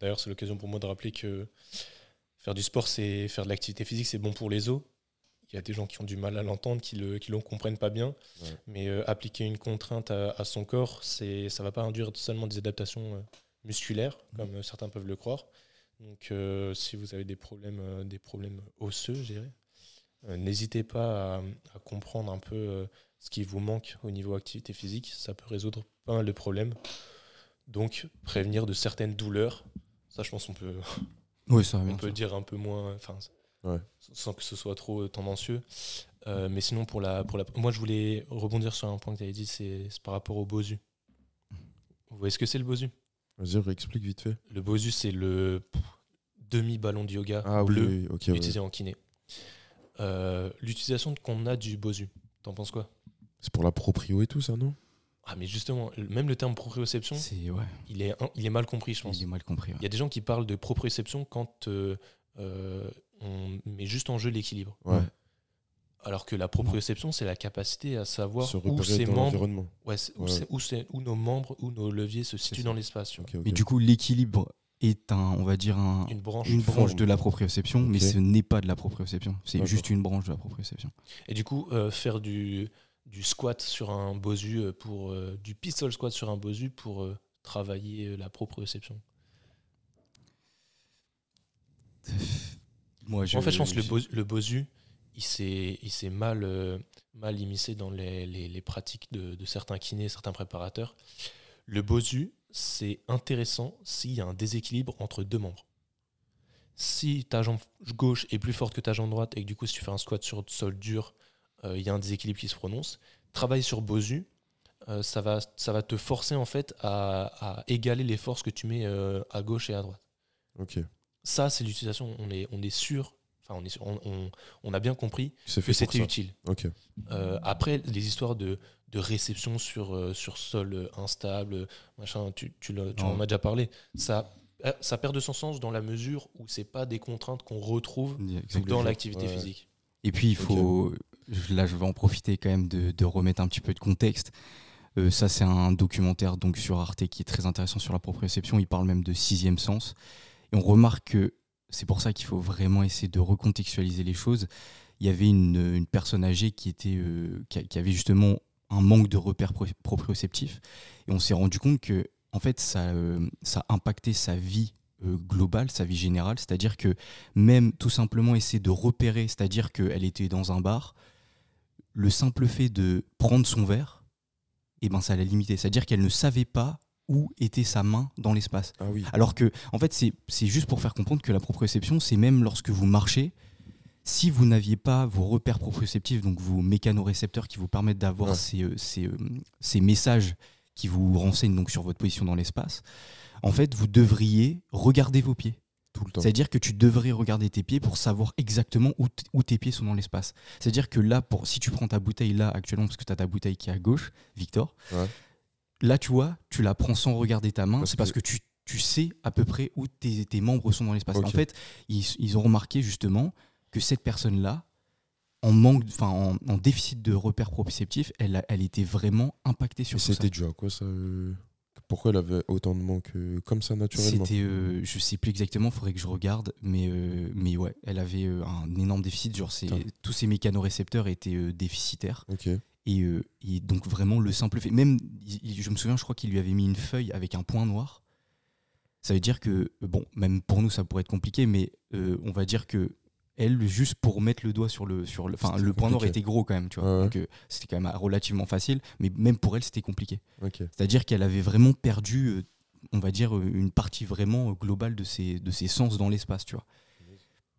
D'ailleurs, c'est l'occasion pour moi de rappeler que faire du sport, c'est faire de l'activité physique, c'est bon pour les os. Il y a des gens qui ont du mal à l'entendre, qui le, qui le comprennent pas bien. Ouais. Mais euh, appliquer une contrainte à, à son corps, c'est, ça va pas induire seulement des adaptations euh, musculaires, comme euh, certains peuvent le croire. Donc, euh, si vous avez des problèmes, euh, des problèmes osseux, je dirais, n'hésitez pas à, à comprendre un peu euh, ce qui vous manque au niveau activité physique. Ça peut résoudre pas mal de problèmes. Donc, prévenir de certaines douleurs. Ça, je pense qu'on peut, Oui, ça va on bien. peut sûr. dire un peu moins, enfin, Ouais. sans que ce soit trop tendancieux. Euh, mais sinon, pour la, pour la, moi, je voulais rebondir sur un point que tu avais dit, c'est par rapport au bosu. Vous voyez ce que c'est le bosu? Vas-y, réexplique vite fait. Le bosu, c'est le. demi-ballon de yoga Ah bleu oui, utilisé en kiné. Euh, L'utilisation qu'on a du bosu, t'en penses quoi? C'est pour la proprio et tout, ça, non? Ah, mais justement, même le terme proprioception, ouais, il est, il est mal compris, je pense. il est mal compris. ouais. Il y a des gens qui parlent de proprioception quand euh, euh, on met juste en jeu l'équilibre. Ouais. Alors que la proprioception, c'est la capacité à savoir Se où ses membres, où, Ouais. c'est- où c'est- où nos membres, où nos leviers se situent dans l'espace. tu vois. Ok, ok. Mais du coup, l'équilibre est un, on va dire un, Une branche. une branche forme. de la proprioception, mais ce n'est pas de la proprioception. C'est juste une branche de la proprioception. Et du coup, euh, faire du, du squat sur un bosu euh, pour euh, du pistol squat sur un bosu pour euh, travailler la proprioception? Moi, en fait, je pense que le, Bosu- le bosu, il s'est mal, mal immiscé dans les, les- les pratiques de, de certains kinés, certains préparateurs. Le bosu, c'est intéressant s'il y a un déséquilibre entre deux membres. Si ta jambe gauche est plus forte que ta jambe droite et que du coup, si tu fais un squat sur sol dur, euh, il y a un déséquilibre qui se prononce, travaille sur bosu. euh, ça, va, ça va te forcer en fait à, à égaler les forces que tu mets euh, à gauche et à droite Ok. ça, c'est l'utilisation. On est, on est sûr, enfin, on, est on, on- on a bien compris que c'était utile. Euh, après, les histoires de, de réception sur, euh, sur sol euh, instable, machin, tu, tu, en as déjà parlé. Ça, ça perd de son sens dans la mesure où c'est pas des contraintes qu'on retrouve dans l'activité Ouais. physique. Et puis, il faut. Là, je vais en profiter quand même de, de remettre un petit peu de contexte. Ça, c'est un documentaire donc sur Arte qui est très intéressant sur la proprioception. Il parle même de sixième sens. Et on remarque que c'est pour ça qu'il faut vraiment essayer de recontextualiser les choses. Il y avait une, personne âgée qui, était, euh, qui, avait justement un manque de repères pro- proprioceptifs. Et on s'est rendu compte que, en fait, ça, euh, ça impactait sa vie euh, globale, sa vie générale. C'est-à-dire que même tout simplement essayer de repérer, c'est-à-dire qu'elle était dans un bar, le simple fait de prendre son verre, et ben ça l'a limité. C'est-à-dire qu'elle ne savait pas où était sa main dans l'espace. Ah oui. Alors que, en fait, c'est juste pour faire comprendre que la proprioception, c'est même lorsque vous marchez, si vous n'aviez pas vos repères proprioceptifs, donc vos mécanorécepteurs qui vous permettent d'avoir Ouais. ces, euh, ces, euh, ces messages qui vous renseignent donc sur votre position dans l'espace, en fait, vous devriez regarder vos pieds. Tout le temps. C'est-à-dire que tu devrais regarder tes pieds pour savoir exactement où, où tes pieds sont dans l'espace. C'est-à-dire que là, pour, si tu prends ta bouteille là actuellement, parce que tu as ta bouteille qui est à gauche, Victor, Ouais. Là tu vois, tu la prends sans regarder ta main, c'est parce que- que tu, tu sais à peu près où tes, tes membres sont dans l'espace. En fait, ils, ils ont remarqué justement que cette personne-là, en manque, enfin en, en déficit de repères proprioceptifs, elle, elle était vraiment impactée Et sur tout ça. c'était dû à quoi ça euh, Pourquoi elle avait autant de manque euh, comme ça naturellement? C'était, euh, je sais plus exactement, faudrait que je regarde, mais, euh, mais ouais, elle avait un énorme déficit. Genre, tous ses mécanorécepteurs étaient déficitaires. Ok. Et, euh, et donc, vraiment, le simple fait. Même, il- je me souviens, je crois qu'il lui avait mis une feuille avec un point noir. Ça veut dire que, euh, bon, même pour nous, ça pourrait être compliqué, mais euh, on va dire que elle, juste pour mettre le doigt sur le. Sur le enfin, le point noir était gros quand même, tu vois. Ouais. Donc, euh, c'était quand même relativement facile, mais même pour elle, c'était compliqué. Ok. C'est-à-dire qu'elle avait vraiment perdu, on va dire, une partie vraiment globale de ses, de ses sens dans l'espace, tu vois.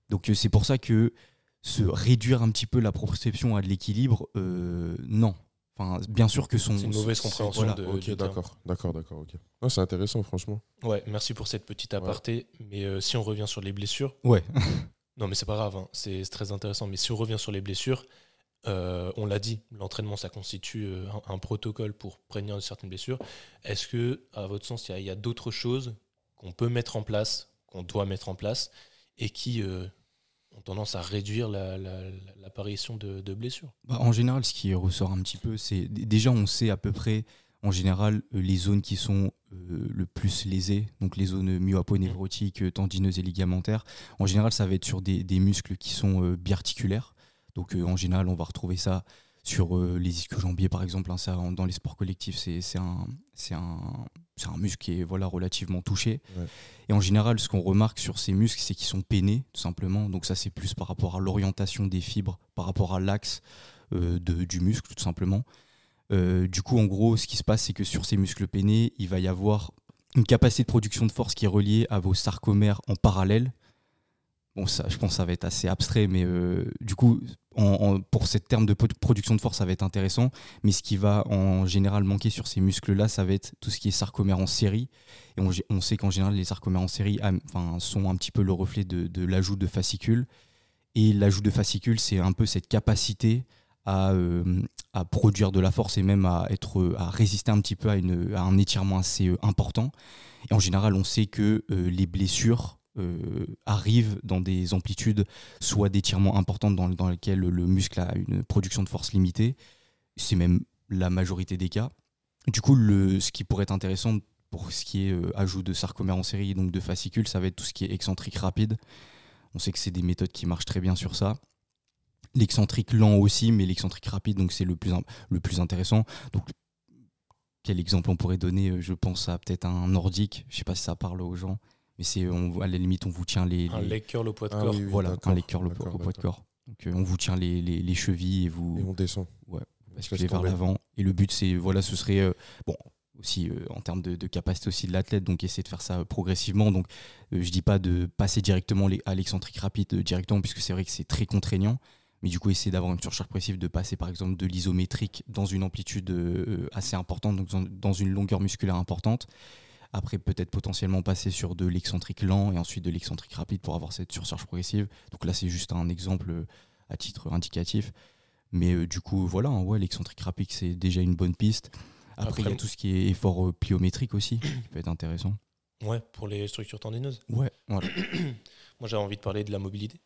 Donc c'est pour ça que se réduire un petit peu la proprioception à de l'équilibre, euh, non. Enfin, bien sûr que son... C'est une mauvaise compréhension voilà. de- Ok, d'accord, d'accord, d'accord, ok. Ah, c'est intéressant, franchement. Ouais, merci pour cette petite aparté. Mais euh, si on revient sur les blessures, Ouais, non, mais c'est pas grave, hein, c'est très intéressant. Mais si on revient sur les blessures, euh, on l'a dit, l'entraînement, ça constitue un, un protocole pour prévenir de certaines blessures. Est-ce que, à votre sens, il y a, d'autres choses qu'on peut mettre en place, qu'on doit mettre en place, et qui euh, ont tendance à réduire la- la- la- l'apparition de, blessures Bah, en général, ce qui ressort un petit peu, c'est déjà on sait à peu près, en général, euh, les zones qui sont euh, le plus lésées, donc les zones myoaponévrotiques, euh, tendineuses et ligamentaires. En général, ça va être sur des, muscles qui sont euh, biarticulaires. Donc en général, on va retrouver ça sur les ischio-jambiers, par exemple. hein, dans les sports collectifs, c'est un, un, c'est un muscle qui est voilà, relativement touché. Ouais. Et en général, ce qu'on remarque sur ces muscles, c'est qu'ils sont peinés, tout simplement. Donc ça, c'est plus par rapport à l'orientation des fibres, par rapport à l'axe euh, du muscle, tout simplement. Euh, du coup, en gros, ce qui se passe, c'est que sur ces muscles peinés, il va y avoir une capacité de production de force qui est reliée à vos sarcomères en parallèle. Bon, ça, je pense que ça va être assez abstrait, mais euh, du coup, pour cette terme de production de force, ça va être intéressant. Mais ce qui va en général manquer sur ces muscles-là, ça va être tout ce qui est sarcomère en série. Et on, sait qu'en général, les sarcomères en série sont un petit peu le reflet de, l'ajout de fascicules. Et l'ajout de fascicules, c'est un peu cette capacité à, euh, à, produire de la force et même à, être, à résister un petit peu à un étirement assez euh, important. Et en général, on sait que euh, les blessures euh, arrivent dans des amplitudes soit d'étirement importantes dans, dans lesquelles le muscle a une production de force limitée. C'est même la majorité des cas. Du coup, ce qui pourrait être intéressant pour ce qui est euh, ajout de sarcomère en série, donc de fascicules, ça va être tout ce qui est excentrique rapide. On sait que c'est des méthodes qui marchent très bien sur ça. L'excentrique lent aussi, mais l'excentrique rapide, donc c'est le plus, le plus intéressant. Donc, quel exemple on pourrait donner euh, Je pense à peut-être un nordique. Je sais pas si ça parle aux gens mais c'est à la limite on vous tient les, un leg curl au poids de Ah corps. oui, oui, voilà un leg curl au, poids de corps. Donc euh, on vous tient les, les, les chevilles et vous Et on descend. basculez laisse vers l'avant et le but c'est voilà ce serait euh, bon aussi euh, en termes de, de capacité aussi de l'athlète donc essayer de faire ça progressivement. Donc euh, je dis pas de passer directement les- à l'excentrique rapide euh, directement puisque c'est vrai que c'est très contraignant. Mais du coup essayer d'avoir une surcharge progressive de passer par exemple de l'isométrique dans une amplitude euh, assez importante donc dans, dans une longueur musculaire importante après peut-être potentiellement passer sur de l'excentrique lent et ensuite de l'excentrique rapide pour avoir cette surcharge progressive. Donc là c'est juste un exemple euh, à titre indicatif. Mais euh, du coup voilà hein, ouais l'excentrique rapide c'est déjà une bonne piste. Après il y a tout ce qui est effort euh, pliométrique aussi qui peut être intéressant. Ouais, pour les structures tendineuses. ouais voilà. Moi, j'ai envie de parler de la mobilité.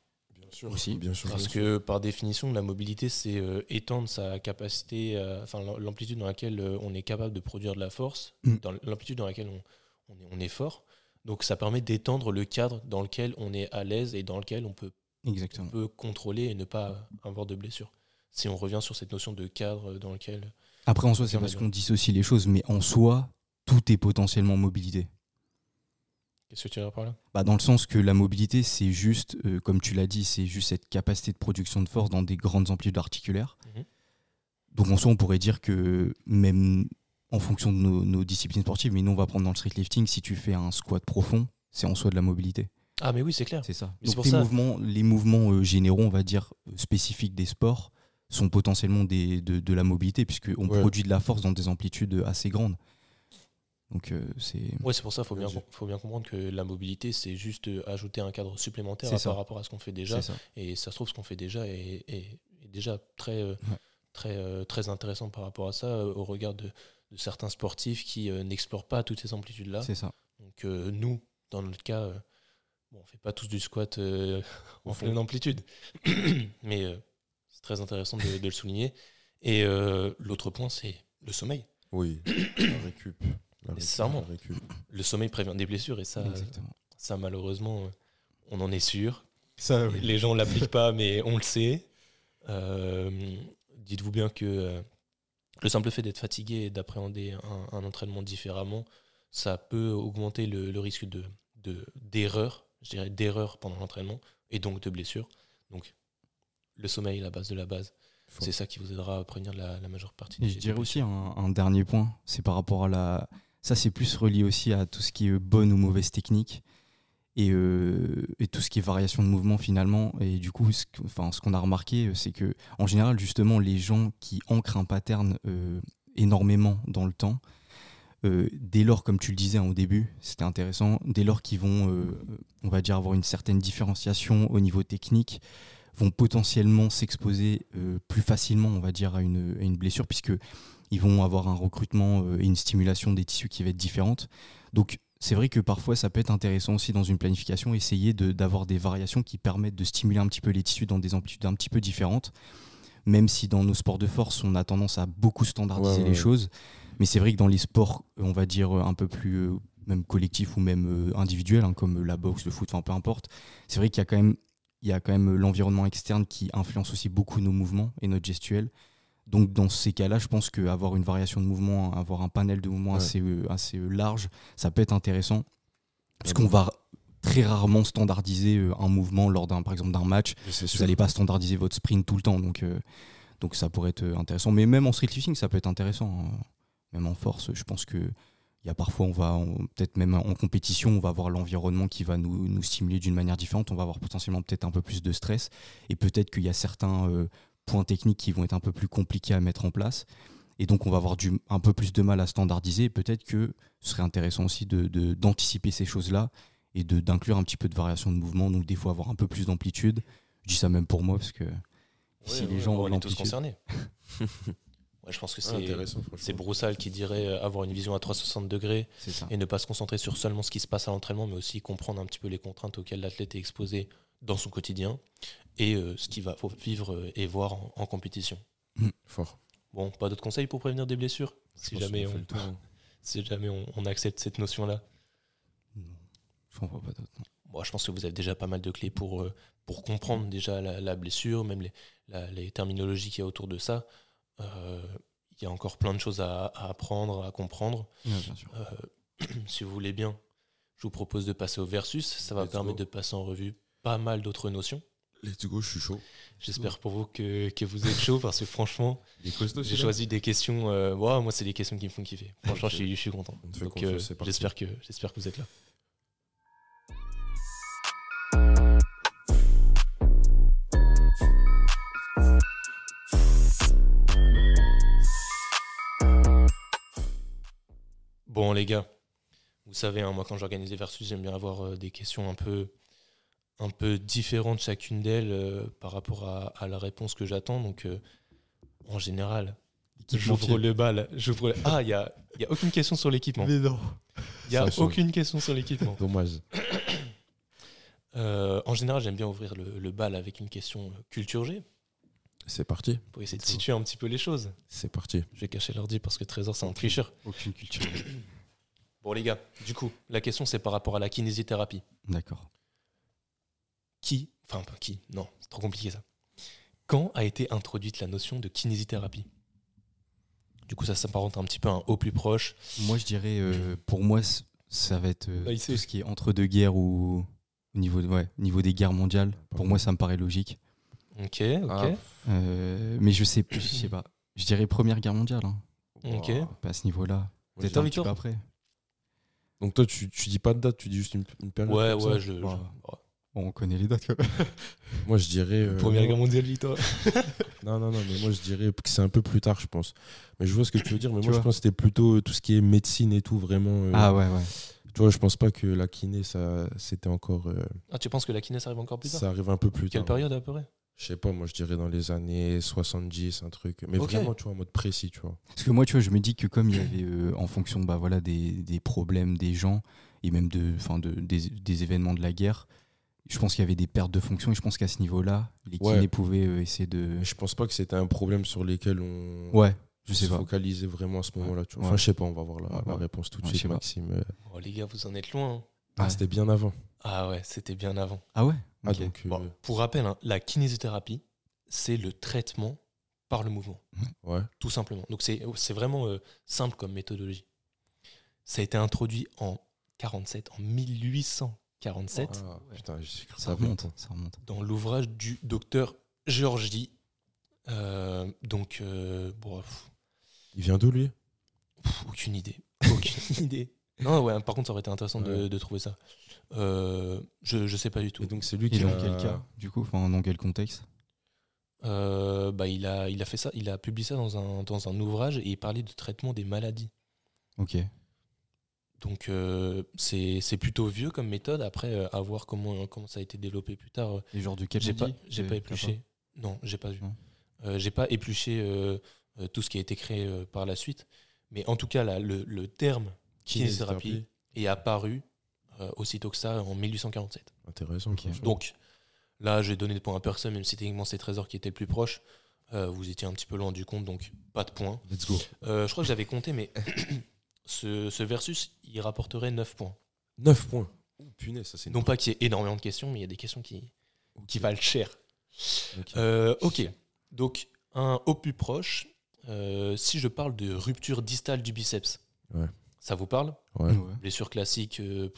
Bien sûr. Aussi. Bien sûr. Parce bien sûr. que par définition, la mobilité, c'est euh, étendre sa capacité, euh, enfin l'am- l'amplitude dans laquelle euh, on est capable de produire de la force, Mm. dans l'amplitude dans laquelle on, on est, on est fort. Donc ça permet d'étendre le cadre dans lequel on est à l'aise et dans lequel on peut, on peut contrôler et ne pas avoir de blessure. Si on revient sur cette notion de cadre dans lequel... après en soi c'est parce qu'on dissocie les choses mais en soi tout est potentiellement mobilité Qu'est-ce que tu veux dire par là Bah, dans le sens que la mobilité, c'est juste, euh, comme tu l'as dit, c'est juste cette capacité de production de force dans des grandes amplitudes articulaires. Mhm. Donc en soi, on pourrait dire que même en fonction de nos, nos disciplines sportives, mais nous on va prendre dans le street lifting, si tu fais un squat profond, c'est en soi de la mobilité. Ah mais oui, c'est clair. C'est ça. Mais Donc les ça- mouvements, les mouvements euh, généraux, on va dire, euh, spécifiques des sports, sont potentiellement des, de, de la mobilité, puisqu'on Ouais. produit de la force dans des amplitudes assez grandes. Donc euh, c'est... Ouais, c'est pour ça qu'il faut bien, faut bien comprendre que la mobilité, c'est juste euh, ajouter un cadre supplémentaire à- par rapport à ce qu'on fait déjà. ça. Et ça se trouve, ce qu'on fait déjà est, est- est déjà très, euh, Ouais. très, très intéressant par rapport à ça, au regard de, de certains sportifs qui euh, n'explorent pas toutes ces amplitudes-là. C'est ça. Donc euh, nous, dans notre cas, euh, bon, on fait pas tous du squat euh, en fond. pleine amplitude. Mais euh, c'est très intéressant de, de le souligner. Et euh, l'autre point, c'est le sommeil. Oui. La récup. Nécessairement. Le sommeil prévient des blessures et ça, Exactement. ça malheureusement, on en est sûr. Ça, Les gens ne l'appliquent pas, mais on le sait. Euh, Dites-vous bien que euh, le simple fait d'être fatigué et d'appréhender un, un entraînement différemment, ça peut augmenter le, le risque de de- d'erreur, je dirais d'erreur pendant l'entraînement, et donc de blessure. Donc, le sommeil la base de la base. C'est ça qui vous aidera à prévenir la, la majeure partie Et des je dirais aussi un, un dernier point, c'est par rapport à la. Ça, c'est plus relié aussi à tout ce qui est bonne ou mauvaise technique et, euh, tout ce qui est variation de mouvement finalement. Et du coup, ce qu'on a remarqué, euh, c'est que en général, justement, les gens qui ancrent un pattern euh, énormément dans le temps, dès lors, comme tu le disais hein, au début, c'était intéressant, dès lors qu'ils vont, on va dire, avoir une certaine différenciation au niveau technique, vont potentiellement s'exposer plus facilement, on va dire, à une, à une blessure, puisque ils vont avoir un recrutement euh, et une stimulation des tissus qui va être différente. Donc, c'est vrai que parfois, ça peut être intéressant aussi dans une planification, essayer de- d'avoir des variations qui permettent de stimuler un petit peu les tissus dans des amplitudes un petit peu différentes, même si dans nos sports de force, on a tendance à beaucoup standardiser Ouais, ouais, les choses. Mais c'est vrai que dans les sports, on va dire, un peu plus euh, même collectifs ou même euh, individuels, hein, comme la boxe, le foot, enfin peu importe, c'est vrai qu'il y a quand même il y a quand même l'environnement externe qui influence aussi beaucoup nos mouvements et notre gestuelle. Donc dans ces cas-là, je pense qu'avoir une variation de mouvement, avoir un panel de mouvements Ouais. assez, euh, assez euh, large, ça peut être intéressant. Puisqu'on Ouais. va très rarement standardiser euh, un mouvement lors d'un par exemple d'un match. Vous n'allez pas standardiser votre sprint tout le temps. Donc, euh, donc ça pourrait être intéressant. Mais même en street lifting, ça peut être intéressant. hein. Même en force, je pense qu'il Il y a parfois, on va peut-être même en compétition, on va avoir l'environnement qui va nous, nous stimuler d'une manière différente. On va avoir potentiellement peut-être un peu plus de stress. Et peut-être qu'il y a certains euh, points techniques qui vont être un peu plus compliqués à mettre en place. Et donc, on va avoir du, un peu plus de mal à standardiser. Peut-être que ce serait intéressant aussi de- de- d'anticiper ces choses-là et de- d'inclure un petit peu de variation de mouvement. Donc, des fois, avoir un peu plus d'amplitude. Je dis ça même pour moi, parce que si Ouais, les ouais, gens on est tous concernés. ouais, je pense que Ah, c'est intéressant, c'est franchement. Broussal qui dirait euh, avoir une vision à 360 degrés et ne pas se concentrer sur seulement ce qui se passe à l'entraînement, mais aussi comprendre un petit peu les contraintes auxquelles l'athlète est exposé dans son quotidien et euh, ce qu'il va faut vivre et voir en, en compétition. Fort. Bon, pas d'autres conseils pour prévenir des blessures? Je si jamais, on, tour, hein. si jamais on, on accepte cette notion-là. Non, je comprends pas d'autre. non. Bon, je pense que vous avez déjà pas mal de clés pour, euh, pour comprendre déjà la, la blessure, même les, la- les terminologies qu'il y a autour de ça. Euh, Il y a encore plein de choses à, à apprendre, à comprendre. Bien sûr. Si vous voulez bien, je vous propose de passer au versus. Ça va Let's permettre go. de passer en revue pas mal d'autres notions. Let's go, je suis chaud. J'espère pour vous que, que vous êtes chaud parce que franchement, j'ai choisi des questions. euh, moi, c'est des questions qui me font kiffer. Franchement, je, suis, je suis content. Donc, euh, j'espère que, j'espère que vous êtes là. Bon, les gars, vous savez, hein, moi, quand j'organise des versus, j'aime bien avoir euh, des questions un peu, un peu différentes chacune d'elles euh, par rapport à, à la réponse que j'attends. Donc, euh, en général, j'ouvre le bal. j'ouvre le- Ah, il n'y a, il y a aucune question sur l'équipement. Mais non. Il n'y a Ça change. aucune question sur l'équipement. Dommage. Euh, en général, j'aime bien ouvrir le, le bal avec une question culture G C'est parti. pour essayer de situer un petit peu les choses. C'est parti. Je vais cacher l'ordi parce que Trésor, c'est un tricheur. Aucune culture. Bon, les gars, du coup, la question, c'est par rapport à la kinésithérapie. D'accord. Qui, enfin, pas qui, non, c'est trop compliqué ça. Quand a été introduite la notion de kinésithérapie? Du coup, ça s'apparente un petit peu à un au plus proche. Moi, je dirais, euh, pour moi, ça va être euh, Ah, sait. tout ce qui est entre deux guerres ou au niveau, de- ouais, au niveau des guerres mondiales. Pour moi, ça me paraît logique. Ok, ok. Ah, Euh, mais je sais, je sais pas. Je dirais première guerre mondiale. hein. Ok. Pas à ce niveau-là. Peut-être je un petit peu après. Donc toi, tu, tu dis pas de date, tu dis juste une, une période. Ouais, ouais, je. je- Bah, ouais. Bon, on connaît les dates. quand même. Moi, je dirais. euh, Première guerre mondiale, Victor. Non, non, non, mais moi, je dirais que c'est un peu plus tard, je pense. Mais je vois ce que tu veux dire, mais Tu moi, je pense que c'était plutôt euh, tout ce qui est médecine et tout, vraiment. euh, Ah ouais, ouais. Tu vois, je pense pas que la kiné, ça, c'était encore. euh, Ah, tu penses que la kiné, ça arrive encore plus tard? ça arrive un peu plus Quelle tard. période à peu près? Je sais pas, moi, je dirais dans les années 70, un truc. Mais vraiment, tu vois, en mode précis, tu vois. Parce que moi, tu vois, je me dis que comme il y avait, euh, en fonction bah, voilà, des, des problèmes des gens et même de, enfin, de, des, des événements de la guerre, je pense qu'il y avait des pertes de fonction et je pense qu'à ce niveau-là, les Ouais. kinés pouvaient euh, essayer de. Mais je pense pas que c'était un problème sur lequel on. Ouais, je sais se pas. focalisait vraiment à ce moment-là. tu vois. Ouais. Enfin, je sais pas, on va voir la, Ouais, la ouais. réponse tout de suite. Maxime. Euh, Oh, les gars, vous en êtes loin. hein. Ah, Ouais. c'était bien avant. Ah ouais, c'était bien avant. Ah ouais? Ah, donc, euh, Bon, pour rappel, hein, la kinésithérapie, c'est le traitement par le mouvement, ouais. tout simplement. Donc c'est c'est vraiment euh, simple comme méthodologie. Ça a été introduit en 47, en 1847, Ah, putain, j'ai cru Ça remonte, ça remonte. dans l'ouvrage du docteur Georgi. Euh, donc, euh, bon, pff, Il vient d'où, lui? Pff, aucune idée. Aucune idée. Non, ouais, par contre, ça aurait été intéressant de, Ouais. de trouver ça. Euh, je, je sais pas du tout. Et donc, c'est lui Et qui dans a- quel cas Du coup, enfin, dans quel contexte? Euh, bah, il, a, il a fait ça, il a publié ça dans un, dans un ouvrage et il parlait de traitement des maladies. Ok. Donc euh, c'est plutôt vieux comme méthode. Après, euh, à voir comment, comment ça a été développé plus tard. euh, Et genre de quel J'ai pas, j'ai pas épluché. Non, j'ai pas vu. Euh, j'ai pas épluché tout ce qui a été créé par la suite. Mais en tout cas, là, le, le terme kinésithérapie est apparu aussitôt que ça en 1847. Intéressant. Donc là, j'ai donné des points à personne, même si techniquement c'est Trésor qui était le plus proche. Vous étiez un petit peu loin du compte, donc pas de points. Let's go. Je crois que j'avais compté, mais ce, ce versus, il rapporterait 9 points. 9 points. Oh, punaise, ça c'est Non pas qu'il y ait énormément de questions, mais il y a des questions qui, qui valent cher. Ok. Euh, ok, donc un au plus proche, euh, si je parle de rupture distale du biceps, Ouais. ça vous parle? Ouais. Ouais. Blessure classique euh,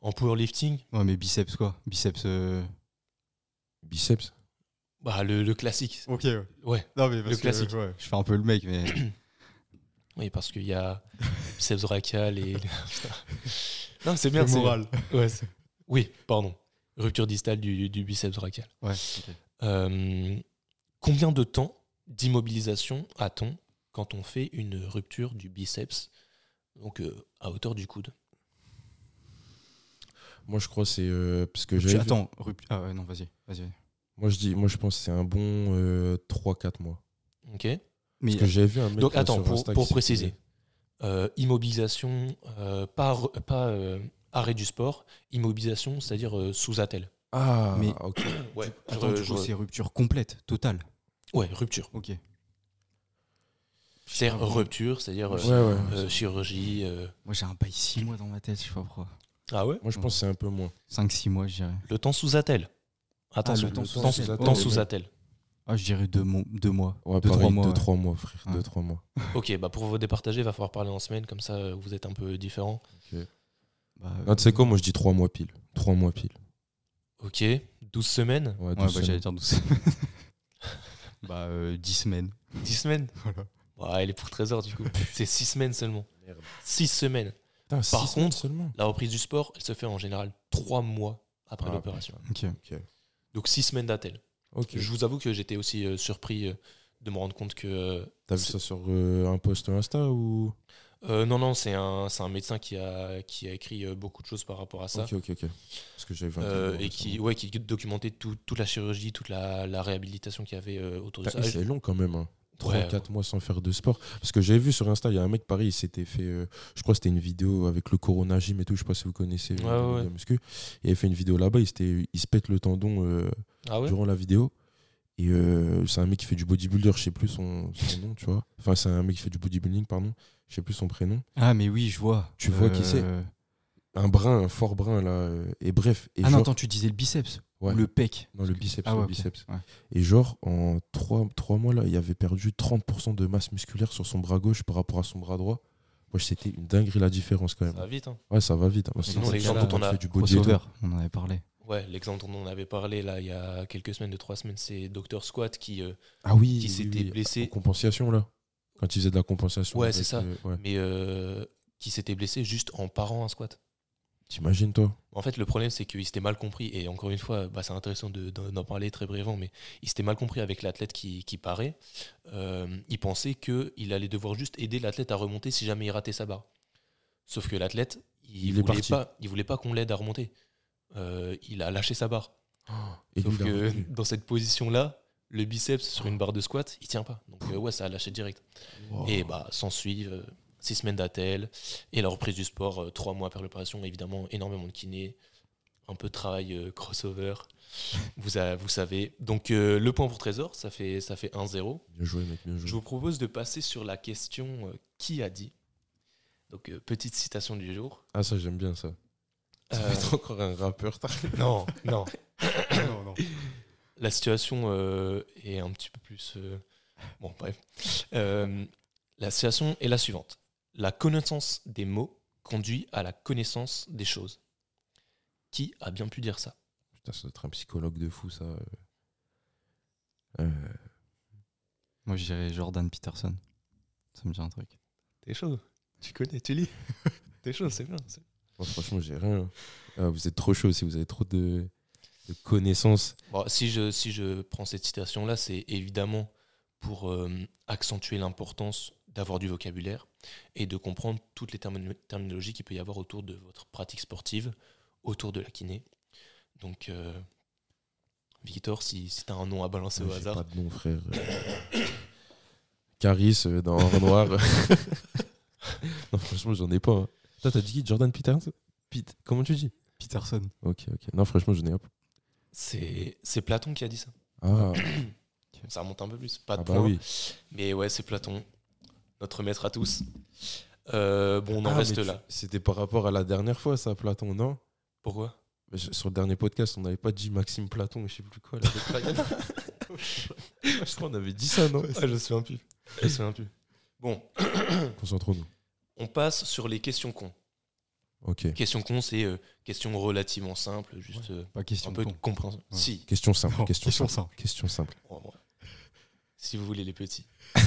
en powerlifting? Ouais, mais biceps quoi Biceps. euh, Biceps. bah, le, le classique. Ok, ouais. Ouais, Non, mais Le classique. Je fais un peu le mec, mais. oui, parce qu'il y a biceps brachial et. non, c'est bien. c'est- moral. Ouais, oui, pardon. Rupture distale du, du biceps brachial. Ouais. Euh, combien de temps d'immobilisation a-t-on quand on fait une rupture du biceps, donc euh, à hauteur du coude? Moi, je crois que c'est. euh, parce que vu- Attends, rup- ah ouais, non, vas-y. vas-y. Moi, je dis, moi, je pense que c'est un bon euh, 3-4 mois. Ok. Mais Parce que j'avais vu un mec. Donc attends, sur pour, pour préciser, euh, immobilisation, euh, pas, pas euh, arrêt du sport, immobilisation, c'est-à-dire euh, sous attelle. Ah, Mais- ok. Ouais, attends, du coup, c'est rupture complète, totale. ouais, rupture. Ok. C'est rupture, c'est-à-dire Ouais, ouais. chirurgie. euh. Moi, j'ai un bail 6 mois dans ma tête, je sais pas pourquoi. Ah ouais? Moi, je pense que c'est un peu moins. 5-6 mois, je dirais. Le temps sous attelle. Attention, le temps temps, sous attelle. Ah, je dirais 2 mois. Deux mois. Ouais, Deux, pareil, trois mois, 2-3 ouais. mois, frère. Ouais. 2-3 mois. Ok, bah pour vous départager, va falloir parler en semaine, comme ça euh, vous êtes un peu différents. Bah, Non, tu sais quoi, moi, je dis 3 mois pile. 3 mois pile. Ok, 12 semaines, Ouais, Ouais, 12 bah, semaines. j'allais dire 12 semaines. bah, euh, 10 semaines. 10 semaines. Voilà. Ouais, elle est pour Trésor du coup. C'est 6 semaines seulement. Merde. 6 semaines. Putain, Par six contre- seulement. La reprise du sport, elle se fait en général 3 mois après Ah, l'opération. Ok. Ok. Donc 6 semaines d'attelle. Je vous avoue que j'étais aussi euh, surpris euh, de me rendre compte que... euh, T'as vu ça sur un post Insta ou? Euh, non, non, c'est un, c'est un médecin qui a, qui a écrit beaucoup de choses par rapport à ça. Ok, ok, ok. Parce que j'avais et qui, ouais, qui documentait tout- toute la chirurgie, toute la, la réhabilitation qu'il y avait autour de ça. C'est long quand même. Hein. 3 Ouais, 4 mois sans faire de sport. Parce que j'avais vu sur Insta, il y a un mec pareil, il s'était fait. euh, je crois que c'était une vidéo avec le Corona Gym et tout. Je sais pas si vous connaissez. euh, Ouais, ouais. muscu. Il avait fait une vidéo là-bas, il, s'était- il se pète le tendon euh, Ah ouais? durant la vidéo. Et euh, c'est un mec qui fait du bodybuilder, je sais plus son, son nom, tu vois. Enfin, c'est un mec qui fait du bodybuilding, pardon. Je sais plus son prénom. Ah, mais oui, je vois. Tu vois qui c'est? Euh, Un brun, un fort brun là. euh, et bref. Et Ah non, genre- attends, tu disais le biceps Ouais. ou le pec Non, le biceps. Ah le ouais, ok. biceps. Ouais. Et genre, en 3, mois, là, il avait perdu 30% de masse musculaire sur son bras gauche par rapport à son bras droit. Moi, c'était une dinguerie la différence quand même. Ça va vite. Hein. Ouais, ça va vite. hein. Sinon, l'exemple dont on a- fait du body on en avait parlé. Ouais, l'exemple dont on avait parlé là il y a quelques semaines, de trois semaines, c'est Dr Squat qui, euh, Ah oui, Qui oui, s'était oui, blessé. En compensation, là. Quand il faisait de la compensation. Ouais, c'est ça. euh, ouais. mais euh, qui s'était blessé juste en parant un squat. T'imagines, toi En fait, le problème, c'est qu'il s'était mal compris. Et encore une fois, bah, c'est intéressant de- d'en parler très brièvement, mais il s'était mal compris avec l'athlète qui, qui paraît. Euh, il pensait qu'il allait devoir juste aider l'athlète à remonter si jamais il ratait sa barre. Sauf que l'athlète, il, Il voulait pas, il voulait pas qu'on l'aide à remonter. Euh, il a lâché sa barre. Et Sauf que dans cette position-là, le biceps sur une barre de squat, il tient pas. Donc euh, ouais, ça a lâché direct. Wow. Et bah, s'ensuit euh, six semaines d'attelle et la reprise du sport euh, trois mois après l'opération. Évidemment, énormément de kiné, un peu de travail euh, crossover. vous, a- vous savez. Donc, euh, le point pour Trésor, ça fait, ça fait 1-0. Bien joué, mec, bien joué. Je vous propose de passer sur la question euh, qui a dit? Donc, euh, petite citation du jour. Ah, ça, j'aime bien ça. Ça Euh, va être encore un rappeur. t'as- non, non. non, non. La situation euh, est un petit peu plus. euh, Bon, bref. Euh, la situation est la suivante. La connaissance des mots conduit à la connaissance des choses. Qui a bien pu dire ça? Putain, ça doit être un psychologue de fou, ça. Euh, Moi, je dirais Jordan Peterson. Ça me dit un truc. T'es chaud? Tu connais, tu lis. T'es chaud, c'est bien. moi, franchement, j'ai rien. Ah, vous êtes trop chaud si vous avez trop de, de connaissances. Bon, si, je, si je prends cette citation-là, c'est évidemment pour euh, accentuer l'importance d'avoir du vocabulaire et de comprendre toutes les termino- terminologies qu'il peut y avoir autour de votre pratique sportive, autour de la kiné. Donc, euh, Victor, si, si tu as un nom à balancer au hasard. pas de nom, frère. Caris euh, dans Renoir. non, franchement, j'en ai pas. hein. Toi, t'as dit qui? Jordan Peterson? Pete. Comment tu dis? Peterson. Ok, ok. Non, franchement, j'en ai pas. C'est c'est Platon qui a dit ça. Ah, Ça remonte un peu plus. Pas de ah bah point, oui. mais ouais, c'est Platon, notre maître à tous. Euh, bon, on en Ah, reste tu- là. C'était par rapport à la dernière fois, ça, Platon, non? Pourquoi? Sur le dernier podcast, on n'avait pas dit Maxime Platon, je sais plus quoi. là, je crois qu'on avait dit ça, non? Ah, Je me souviens plus. Je me souviens plus. Bon, Concentrons-nous. on passe sur les questions cons. Ok. Questions cons, c'est euh, questions relativement simples, juste euh, Pas question un peu con. de compréhension. Ouais. Si, Question simple. Non, question, question simple. simple. Question simple. Bon, bon. si vous voulez les petits.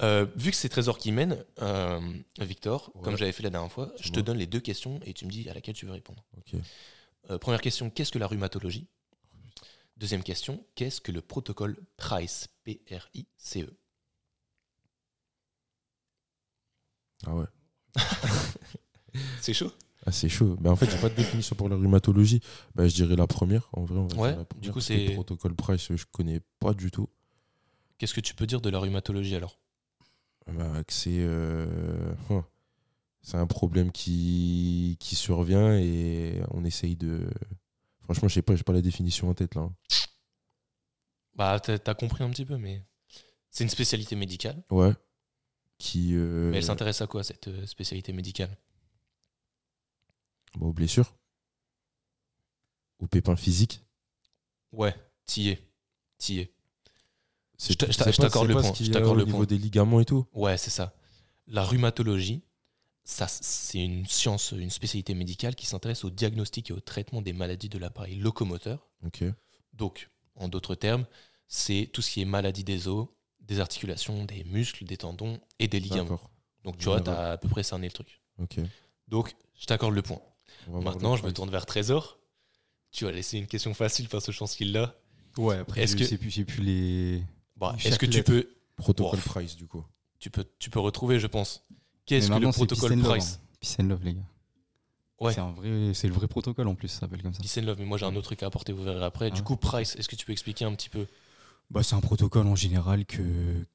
Euh, vu que c'est Trésor qui mène, euh, Victor, Ouais. comme j'avais fait la dernière fois, je te donne les deux questions et tu me dis à laquelle tu veux répondre. Euh, première question, qu'est-ce que la rhumatologie? Deuxième question, qu'est-ce que le protocole PRICE P-R-I-C-E Ah ouais. C'est chaud? Ah, c'est chaud. Ben, en fait, j'ai pas de définition pour la rhumatologie. Ben, je dirais la première. En vrai, on va dire Ouais, la du coup, c'est- Le protocole Price, je connais pas du tout. Qu'est-ce que tu peux dire de la rhumatologie alors? Ben, que c'est euh, hein, c'est un problème qui, qui survient et on essaye de. Franchement, je sais pas, j'ai pas la définition en tête là. Bah, t'as t'as compris un petit peu, mais c'est une spécialité médicale. Ouais. Qui. euh, Mais elle s'intéresse à quoi cette euh, spécialité médicale? Bah, aux blessures. Aux pépins physiques. Ouais, t'y es. T'y es. C'est- Je t'accorde c'est le pas point, je t'accorde au le niveau point. des ligaments et tout. Ouais, c'est ça. La rhumatologie, ça, c'est une science, une spécialité médicale qui s'intéresse au diagnostic et au traitement des maladies de l'appareil locomoteur. Donc, en d'autres termes, c'est tout ce qui est maladie des os, des articulations, des muscles, des tendons et des ligaments. D'accord. Donc, tu vois, tu as à peu près cerné le truc. Donc, je t'accorde le point. Maintenant, le je me tourne vers Trésor. Tu vas laisser une question facile parce que je pense qu'il l'a. Ouais, après, Est-ce je que- sais plus, j'ai plus les. Bah, Est-ce que tu peux, Protocole Bon. Price, du coup. tu, peux, tu peux retrouver, je pense, qu'est-ce que le protocole Price hein. Peace and Love, les gars. Ouais. C'est un vrai, c'est le vrai protocole en plus, ça s'appelle comme ça. Peace and Love, mais moi j'ai un autre truc à apporter, vous verrez après. Ah du ouais. coup, Price, est-ce que tu peux expliquer un petit peu? Bah, c'est un protocole en général que,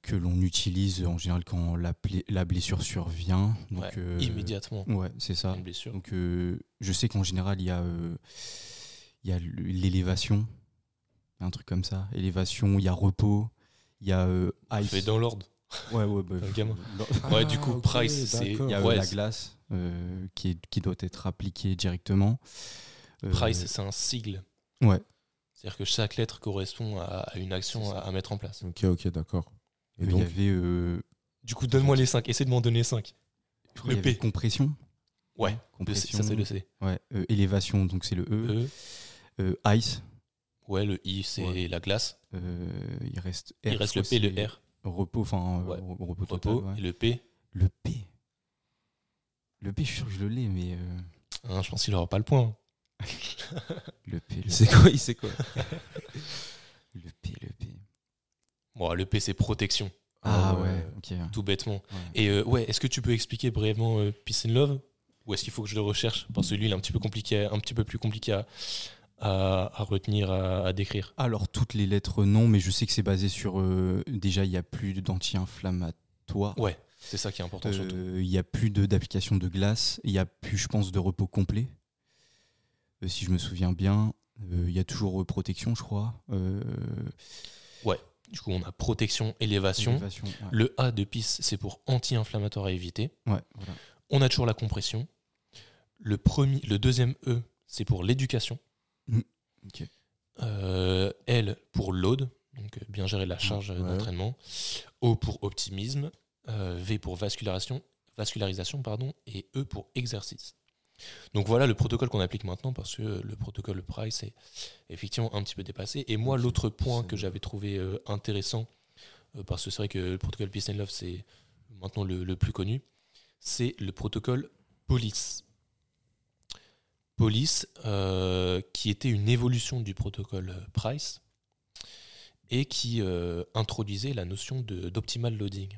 que l'on utilise en général quand la, la blessure survient. Donc, Ouais, euh, immédiatement Ouais, c'est ça. une blessure Donc, euh, je sais qu'en général, il y a, euh, il y a l'élévation, un truc comme ça. Élévation, il y a repos, il y a euh, ice. Fait dans l'ordre. Ouais, ouais, bah, un gamin. Ouais, du coup, Ah, Price, c'est-. Il y a euh, Ouais, la c'est- glace euh, qui, est- qui doit être appliquée directement. Euh, Price, c'est un sigle. Ouais. C'est-à-dire que chaque lettre correspond à, à une action C'est à, mettre en place. Ok, ok, d'accord. Et il y donc, avait, euh, Du coup, donne-moi les 5. Essaie de m'en donner 5. je crois Le P. compression. Ouais, le C, compression. ça c'est le C. Ouais, euh, élévation, donc c'est le E. E. Euh, ice, Ouais, le I, c'est Ouais. la glace. euh, il reste Il R, reste je le P, le R. Repos, enfin, euh, Ouais. repos total. Repos. ouais. Et le P, Le P. Le P, je suis sûr que je le l'ai, mais. euh, hein, je pense qu'il n'aura pas le point. le P, le, c'est quoi, il sait quoi le P, le P. Bon, le P, c'est protection, Ah, ouais, ok. tout bêtement. Et euh, ouais, est-ce que tu peux expliquer brièvement euh, Peace and Love? Ou est-ce qu'il faut que je le recherche? Parce que lui, il est un petit peu, compliqué, un petit peu plus compliqué à, à, à retenir, à, à décrire. Alors, toutes les lettres, non, mais je sais que c'est basé sur. euh, déjà, il n'y a plus d'anti-inflammatoire. Ouais, c'est ça qui est important surtout. Euh, Il n'y a plus d'application de glace. Il n'y a plus, je pense, de repos complet. Euh, si je me souviens bien. Il y a toujours protection, je crois. Euh, Du coup, on a protection, élévation. élévation, ouais. Le A de Peace, c'est pour anti-inflammatoire à éviter. Ouais, voilà. On a toujours la compression. Le, premier, le deuxième E, c'est pour l'éducation. Mm. Euh, L pour load, donc euh, bien gérer la charge euh, Ouais. d'entraînement. O pour optimisme. Euh, v pour vascularisation, vascularisation pardon, et E pour exercice. Donc voilà le protocole qu'on applique maintenant parce que le protocole Price est effectivement un petit peu dépassé. Et moi, l'autre point que j'avais trouvé intéressant, parce que c'est vrai que le protocole Peace and Love, c'est maintenant le, le plus connu, c'est le protocole Police. Police, euh, qui était une évolution du protocole euh, Price et qui euh, introduisait la notion d'optimal loading.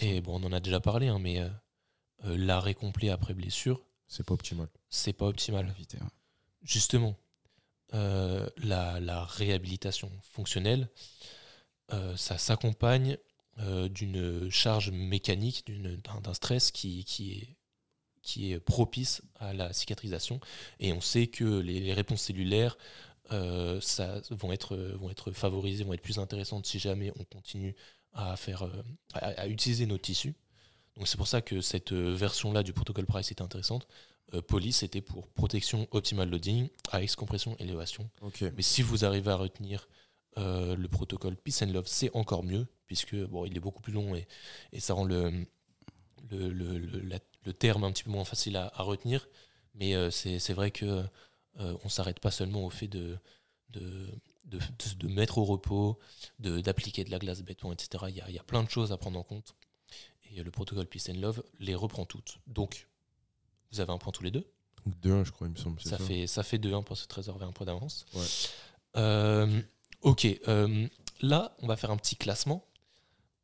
Et bon, on en a déjà parlé, hein, mais euh, l'arrêt complet après blessure, C'est pas optimal. c'est pas optimal. Justement, la, la réhabilitation fonctionnelle, ça s'accompagne d'une charge mécanique, d'un d'un stress qui, qui, est, qui est propice à la cicatrisation. Et on sait que les, les réponses cellulaires euh, ça, vont, être, vont être favorisées, vont être plus intéressantes si jamais on continue à, faire, euh, à, à utiliser nos tissus. Donc c'est pour ça que cette euh, version-là du protocole Price était intéressante. Euh, Police, c'était pour protection optimal loading, AX compression, élévation. Mais si vous arrivez à retenir euh, le protocole Peace and Love, c'est encore mieux, puisque bon, il est beaucoup plus long et, et ça rend le, le, le, le- la- le terme un petit peu moins facile à, à retenir. Mais euh, c'est vrai que euh, on s'arrête pas seulement au fait de, de, de, de- mettre au repos, d'appliquer de, la glace béton, etc. Il y, a, il y a plein de choses à prendre en compte. Et le protocole Peace and Love les reprend toutes. Donc, vous avez un point tous les deux? Donc 2-1, je crois, il me semble. Ça, ça fait, ça fait 2-1 pour ce trésor un point d'avance. Ouais. Euh, ok, là, on va faire un petit classement.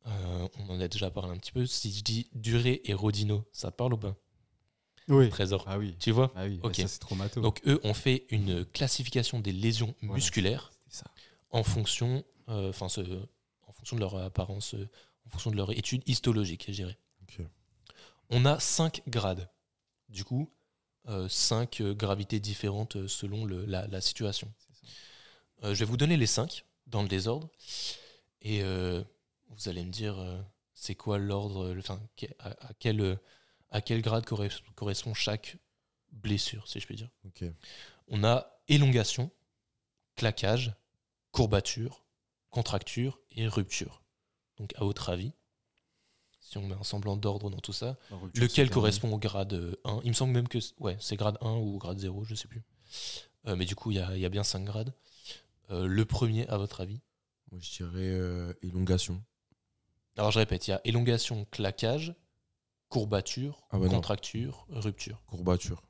Euh, on en a déjà parlé un petit peu. Si je dis Duré et Rodino, ça te parle ou pas? Oui. Trésor. Ah oui. Tu vois? Ah oui, Ok. ça c'est trop matos. Donc, eux ont fait une classification des lésions Voilà. musculaires ça. en fonction, euh, enfin, en fonction de leur apparence, euh, en fonction de leur étude histologique, je dirais. On a cinq grades. Du coup, euh, cinq euh, gravités différentes selon le- la, la situation. Je vais vous donner les cinq dans le désordre. Et vous allez me dire, euh, c'est quoi l'ordre, euh, enfin, à, à quel, euh, à quel grade corres- correspond chaque blessure, si je puis dire. On a élongation, claquage, courbature, contracture et rupture. Donc, à votre avis, si on met un semblant d'ordre dans tout ça, lequel correspond au grade euh, 1 Il me semble même que ouais, c'est grade 1 ou grade 0, je sais plus. Euh, mais du coup, il y a, il y a bien 5 grades. Euh, le premier, à votre avis? Moi, je dirais euh, élongation. Alors, je répète, il y a élongation, claquage, courbature, Ah non. contracture, rupture. Courbature.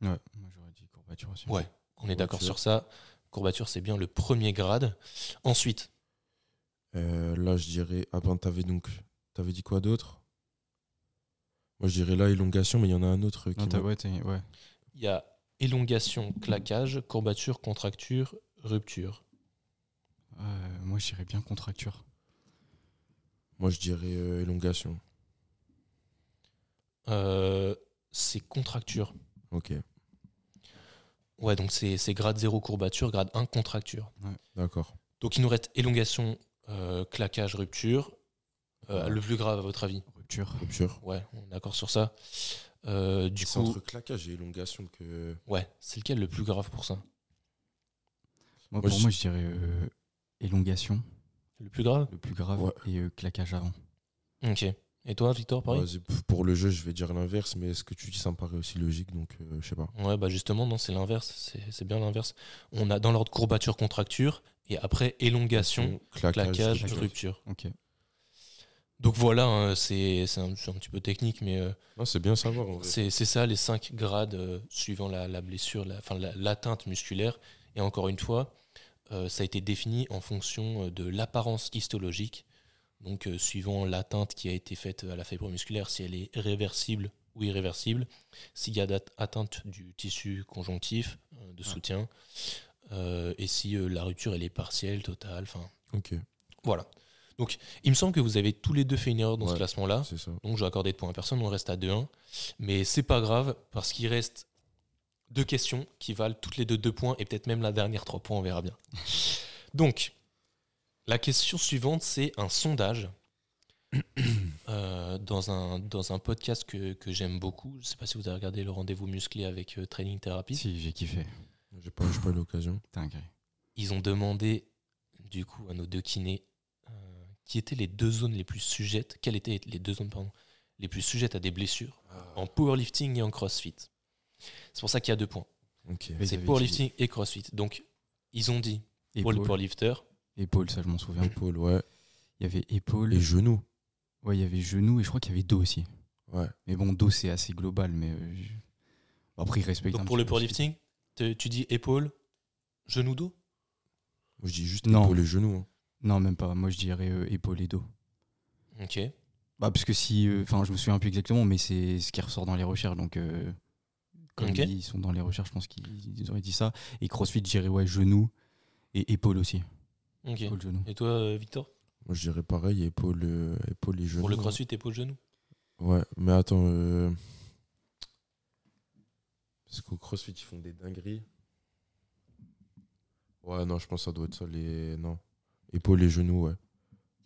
Ouais, moi j'aurais dit courbature aussi. Ouais, on est d'accord sur ça. Courbature, c'est bien le premier grade. Ensuite, Euh, là, je dirais. Ah ben, t'avais donc. T'avais dit quoi d'autre? Moi, je dirais là, élongation, mais il y en a un autre qui Non, ouais, t'es- ouais. il y a élongation, claquage, courbature, contracture, rupture. Euh, moi je dirais bien contracture. Moi, je dirais euh, élongation. Euh, c'est contracture. Ok. Ouais, donc c'est c'est grade 0 courbature, grade 1 contracture. D'accord. Donc il nous reste élongation, euh, claquage, rupture. Euh. Le plus grave à votre avis? Rupture. Rupture. Ouais, on est d'accord sur ça. Euh, du C'est coup, entre claquage et élongation que. ouais, c'est lequel le plus grave pour ça? Moi, Moi, pour je- moi je dirais euh, élongation, Le plus grave le plus grave, Ouais. et euh, claquage avant. Ok. Et toi, Victor, pareil c'est- pour le jeu, je vais dire l'inverse, mais ce que tu dis, ça me paraît aussi logique, donc euh, je sais pas. Ouais, bah justement, non, c'est l'inverse. C'est c'est bien l'inverse. On a dans l'ordre courbature, contracture, et après élongation, claquage, claquage, rupture. rupture. Ok. Donc voilà, hein, c'est c'est un, c'est un petit peu technique, mais euh, c'est bien savoir. c'est c'est ça les cinq grades euh, suivant la, la blessure, la- enfin la- l'atteinte musculaire. Et encore une fois, euh, ça a été défini en fonction euh, de l'apparence histologique. Donc euh, suivant l'atteinte qui a été faite à la fibre musculaire, si elle est réversible ou irréversible, s'il y a atteinte du tissu conjonctif euh, de Ouais. soutien, euh, et si euh, la rupture elle est partielle, totale, enfin Ok, voilà. Donc il me semble que vous avez tous les deux fait une erreur dans ce classement-là. Donc je vais accorder de points à personne, on reste à 2-1. Mais c'est pas grave, parce qu'il reste deux questions qui valent toutes les deux 2 points, et peut-être même la dernière 3 points, on verra bien. Donc, la question suivante, c'est un sondage euh, dans, un, dans un podcast que, que j'aime beaucoup. Je sais pas si vous avez regardé le rendez-vous musclé avec euh, Training Therapy. Si, j'ai kiffé. J'ai pas, j'ai pas eu l'occasion. Ils ont demandé, du coup, à nos deux kinés, euh, qui étaient les deux zones les plus sujettes, quelles étaient les deux zones, pardon, les plus sujettes à des blessures en powerlifting et en crossfit. C'est pour ça qu'il y a deux points. Ok. Ils C'est powerlifting et crossfit. Donc, ils ont dit pour les Épaule, powerlifters, épaule, ça je m'en souviens. Épaule, ouais. Il y avait épaule, Les genoux. ouais, il y avait genou et je crois qu'il y avait dos aussi. Ouais. Mais bon, dos c'est assez global, mais euh, je- après ils respectent. donc un pour petit le powerlifting, tu dis épaule, genou, dos? Moi, je dis juste Non. épaule et genoux. hein. Non, même pas. Moi je dirais euh, épaule et dos. Ok. Bah parce que si, euh, enfin je me souviens plus exactement, mais c'est ce qui ressort dans les recherches. Donc euh, comme ils sont dans les recherches, je pense qu'ils ils auraient dit ça. Et CrossFit, je dirais ouais genou et épaule aussi. Ok. Épaule genou. Et toi, euh, Victor? Moi, je dirais pareil, épaule, euh, épaule et genoux. Pour le crossfit, épaule, genou? Ouais, mais attends. euh, Parce qu'au crossfit, ils font des dingueries. Ouais, non, je pense que ça doit être ça. Les... Non. Épaule et genoux, ouais.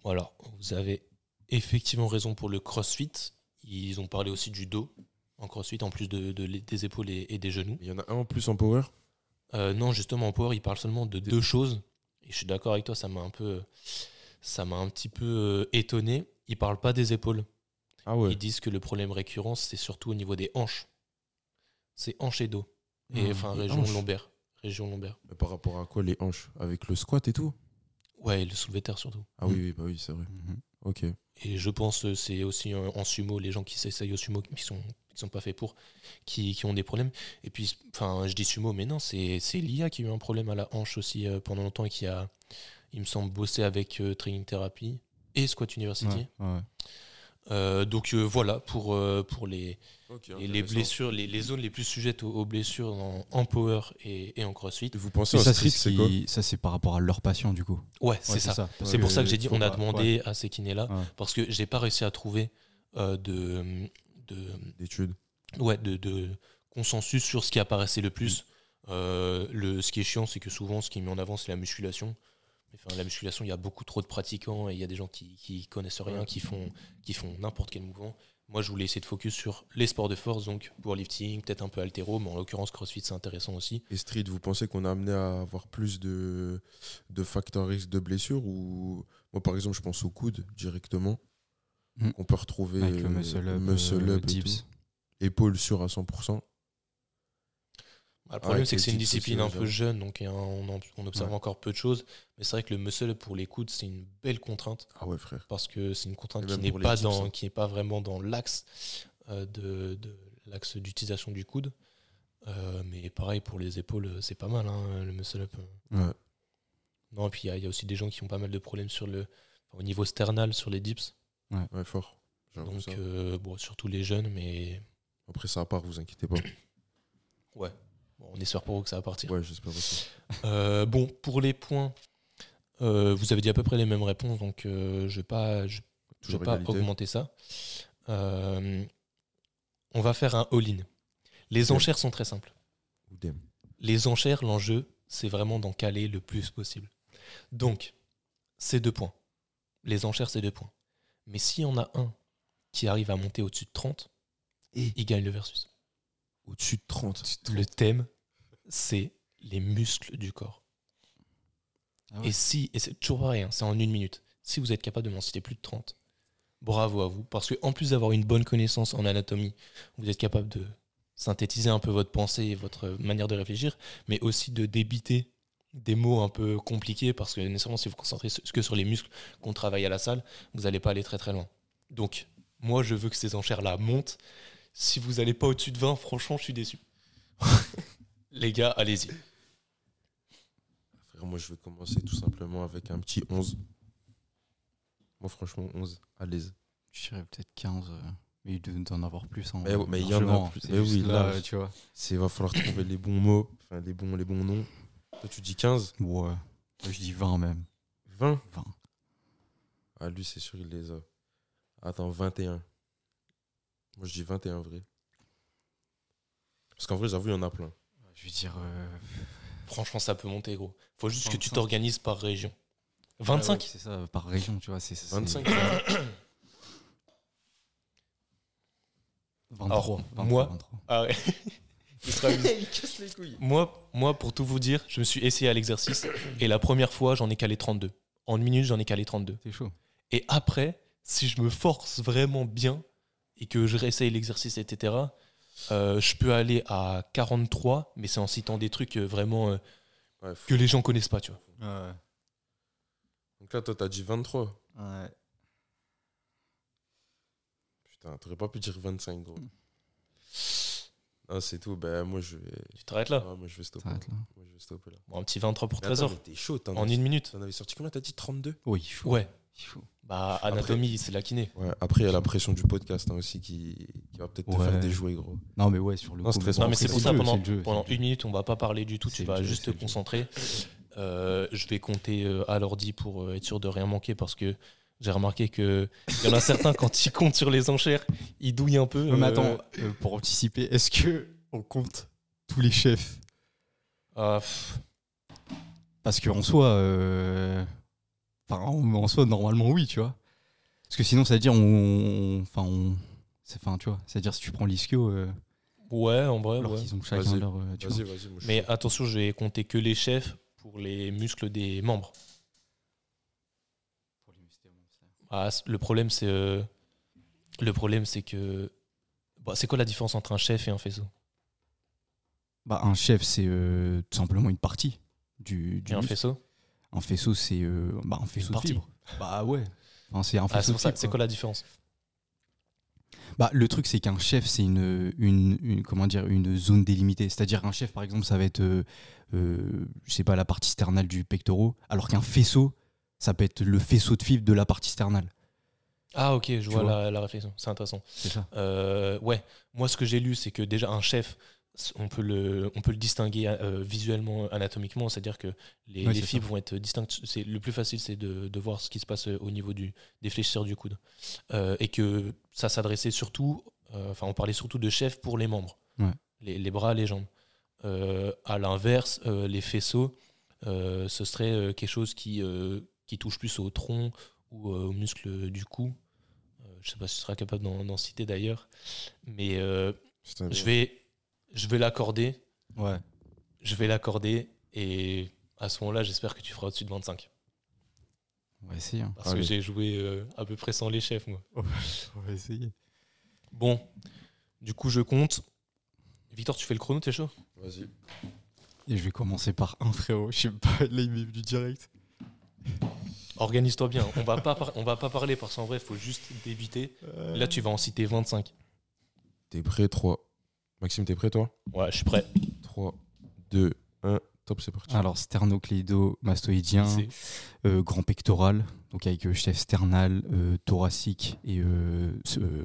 Bon, Alors, vous avez effectivement raison pour le crossfit. Ils ont parlé aussi du dos en crossfit, en plus de, de- des épaules et, et des genoux. Il y en a un en plus en power Euh, non, justement, en power, ils parlent seulement de deux choses. Et je suis d'accord avec toi, ça m'a un peu, ça m'a un petit peu euh, étonné. Ils parlent pas des épaules. Ah ouais. Ils disent que le problème récurrent, c'est surtout au niveau des hanches. C'est hanches et dos. Et Ah, enfin, région hanches. lombaire. région lombaire. Mais par rapport à quoi les hanches? Avec le squat et tout? Ouais, et le soulevé de terre surtout. Ah oui, oui, bah oui, c'est vrai. Mhm. Ok. Et je pense que c'est aussi en, en sumo, les gens qui s'essayent au sumo, qui sont, qui sont pas faits pour, qui, qui ont des problèmes. Et puis, enfin, je dis sumo, mais non, c'est c'est l'IA qui a eu un problème à la hanche aussi euh, pendant longtemps et qui a, il me semble, bossé avec euh, Training Therapy et Squat University. Ouais, ouais. Euh, donc euh, voilà pour, euh, pour les, les, blessures, les, les zones les plus sujettes aux, aux blessures en, en power et, et en crossfit. Vous pensez ça, street, c'est ce c'est quoi ça, c'est par rapport à leurs patients, du coup. Ouais, c'est ça. parce C'est pour ça que j'ai dit, on a demandé à ces kinés-là, Ouais. parce que j'ai pas réussi à trouver euh, de, d'études ouais, de, de consensus sur ce qui apparaissait le plus. Euh, le, ce qui est chiant, c'est que souvent, ce qui est mis en avant, c'est la musculation. Enfin, la musculation, il y a beaucoup trop de pratiquants et il y a des gens qui, qui connaissent rien, qui font, qui font n'importe quel mouvement. Moi, je voulais essayer de focus sur les sports de force, donc powerlifting, peut-être un peu altéro, mais en l'occurrence, CrossFit, c'est intéressant aussi. Et street, vous pensez qu'on a amené à avoir plus de, de facteurs risques de blessures ou moi par exemple je pense au coude directement Mm. qu'on peut retrouver Avec le euh, muscle up, muscle euh, up et dips. épaule sûre à 100%. Bah, le problème, c'est que c'est une discipline un peu jeune, donc on, on observe Ouais. encore peu de choses. Mais c'est vrai que le muscle up pour les coudes, c'est une belle contrainte. Ah ouais frère. parce que c'est une contrainte qui n'est pas dans hein. qui n'est pas vraiment dans l'axe euh, de, de l'axe d'utilisation du coude Euh, mais pareil pour les épaules c'est pas mal hein, le muscle up Ouais. non et puis il y, a- il y a aussi des gens qui ont pas mal de problèmes sur le au niveau sternal sur les dips Ouais fort. Donc ça. euh, bon surtout les jeunes mais Après ça part, vous inquiétez pas. ouais Bon, on espère pour eux que ça va partir Ouais j'espère aussi. Euh, bon pour les points euh, vous avez dit à peu près les mêmes réponses donc euh, je vais pas je, vais pas augmenter ça. Euh, on va faire un all-in. Les enchères sont très simples. Les enchères, l'enjeu, c'est vraiment d'en caler le plus possible. Donc, c'est deux points. Les enchères, c'est deux points. Mais s'il y en a un qui arrive à monter au-dessus de 30, Et il gagne le versus. au-dessus de 30. Le thème, c'est les muscles du corps. Ah ouais. Et si, et c'est toujours pareil, hein, c'est en une minute. Si vous êtes capable de m'en citer plus de 30, bravo à vous. Parce que en plus d'avoir une bonne connaissance en anatomie, vous êtes capable de synthétiser un peu votre pensée et votre manière de réfléchir, mais aussi de débiter des mots un peu compliqués, parce que nécessairement, si vous vous concentrez que sur les muscles qu'on travaille à la salle, vous n'allez pas aller très très loin. Donc, moi, je veux que ces enchères-là montent. Si vous n'allez pas au-dessus de 20, franchement, je suis déçu. Les gars, allez-y. Frère, moi je vais commencer tout simplement avec un petit 11. Moi franchement 11 à l'aise. Je dirais peut-être 15. euh, Mais il doit en avoir plus. hein, Mais il y en a plus. Mais oui, là, là, tu vois. C'est va falloir trouver les bons mots, enfin les bons les bons noms. Toi tu dis 15, Ouais. Moi, je dis 20 même. 20 20. Ah lui c'est sûr il les a. Attends, 21. Moi je dis 21 vrai. Parce qu'en vrai j'avoue il y en a plein. Je vais dire. euh, Franchement, ça peut monter, gros. Faut juste que tu 25. t'organises par région. ouais, 25 C'est ça, par région, tu vois. c'est c'est- 25. 23. Alors, 23, moi- 23. Ah ouais. Il sera mis. il casse les couilles. moi, moi, pour tout vous dire, je me suis essayé à l'exercice et la première fois, j'en ai calé 32. En une minute, j'en ai calé 32. C'est chaud. Et après, si je me force vraiment bien et que je réessaye l'exercice, etc., euh, je peux aller à 43, mais c'est en citant des trucs euh, vraiment euh, Ouais, que les gens connaissent pas, tu vois. Ouais. Donc là toi t'as dit 23. Ouais. Putain, t'aurais pas pu dire 25 gros. Ah c'est tout, ben moi je vais. Tu t'arrêtes là Ah, moi je vais stopper. T'arrêtes là. Moi je vais stopper là. Bon, Un petit 23 pour Mais attends, Trésor. mais T'es chaud, t'en En avais- une minute. T'en avais sorti combien? T'as dit 32 Oui, il faut. Ouais. Il faut. Bah, anatomie, c'est la kiné. Ouais, après il y a la pression du podcast hein, aussi qui, qui va peut-être te Ouais. faire déjouer gros. Non, mais ouais, sur le Non, coup. stress Non, mais c'est pour le ça, jeu, pendant, c'est le jeu, pendant c'est le une minute, on va pas parler du tout. C'est Tu le vas jeu, juste te c'est le jeu. concentrer. Euh, je vais compter euh, à l'ordi pour euh, être sûr de rien manquer parce que j'ai remarqué que il y en a certains, quand ils comptent sur les enchères, ils douillent un peu. Mais euh, attends, euh, pour anticiper, est-ce que on compte tous les chefs? Ah, Parce qu'en soi, euh, enfin, en, soi, normalement, oui, tu vois. Parce que sinon, ça veut dire, on, enfin, on, c'est, enfin, tu vois, c'est-à-dire si tu prends l'ischio, euh, ouais, en vrai, alors ouais. qu'ils ont chacun leur, euh, tu Vas-y, vois. vas-y. moi, je Mais attention, je vais compter que les chefs pour les muscles des membres. Ah, c- le problème, c'est euh, le problème, c'est que bah, c'est quoi la différence entre un chef et un faisceau? Bah, un chef, c'est euh, tout simplement une partie du, du Et un muscle. faisceau? Un faisceau, c'est euh, bah, un faisceau de. Bah ouais. Enfin, c'est un Ah, faisceau fibres, c'est quoi. quoi la différence? Bah, le truc, c'est qu'un chef, c'est une, une, une- comment dire, une zone délimitée. C'est-à-dire qu'un chef, par exemple, ça va être, euh, euh, je sais pas, la partie sternale du pectoral, alors qu'un faisceau, ça peut être le faisceau de fibres de la partie sternale. Ah ok, je vois, vois La, la réflexion, c'est intéressant. C'est ça. Euh, ouais, moi ce que j'ai lu, c'est que déjà un chef, on peut le, on peut le distinguer euh, visuellement, anatomiquement, c'est-à-dire que les, Ouais, les c'est fibres vont être distinctes. C'est le plus facile, c'est de, de voir ce qui se passe au niveau du, des fléchisseurs du coude, Euh, et que ça s'adressait surtout, euh, enfin on parlait surtout de chef pour les membres, Ouais. les, les bras, les jambes. Euh, à l'inverse, euh, les faisceaux, euh, ce serait euh, quelque chose qui, euh, qui touche plus au tronc ou euh, aux muscles du cou. Euh, je sais pas si tu seras capable d'en d'en citer d'ailleurs, mais euh, je vais, je vais l'accorder, Ouais. je vais l'accorder, et à ce moment-là, j'espère que tu feras au-dessus de 25. On va essayer. hein. Parce Allez. que j'ai joué euh, à peu près sans les chefs, moi. On va essayer. Bon, du coup, je compte. Victor, tu fais le chrono, t'es chaud? Vas-y. Et je vais commencer par un frérot. Je sais pas, là, il m'est venu direct. Organise-toi bien. On va pas, par- on va pas parler parce qu'en vrai, il faut juste débiter. Là, tu vas en citer 25. T'es prêt 3. Maxime, t'es prêt toi? Ouais, je suis prêt. 3, 2, 1. Top, c'est parti. Alors, sternocléido-mastoïdien, C'est- euh, grand pectoral, donc avec euh, chef sternal, euh, thoracique et euh, euh,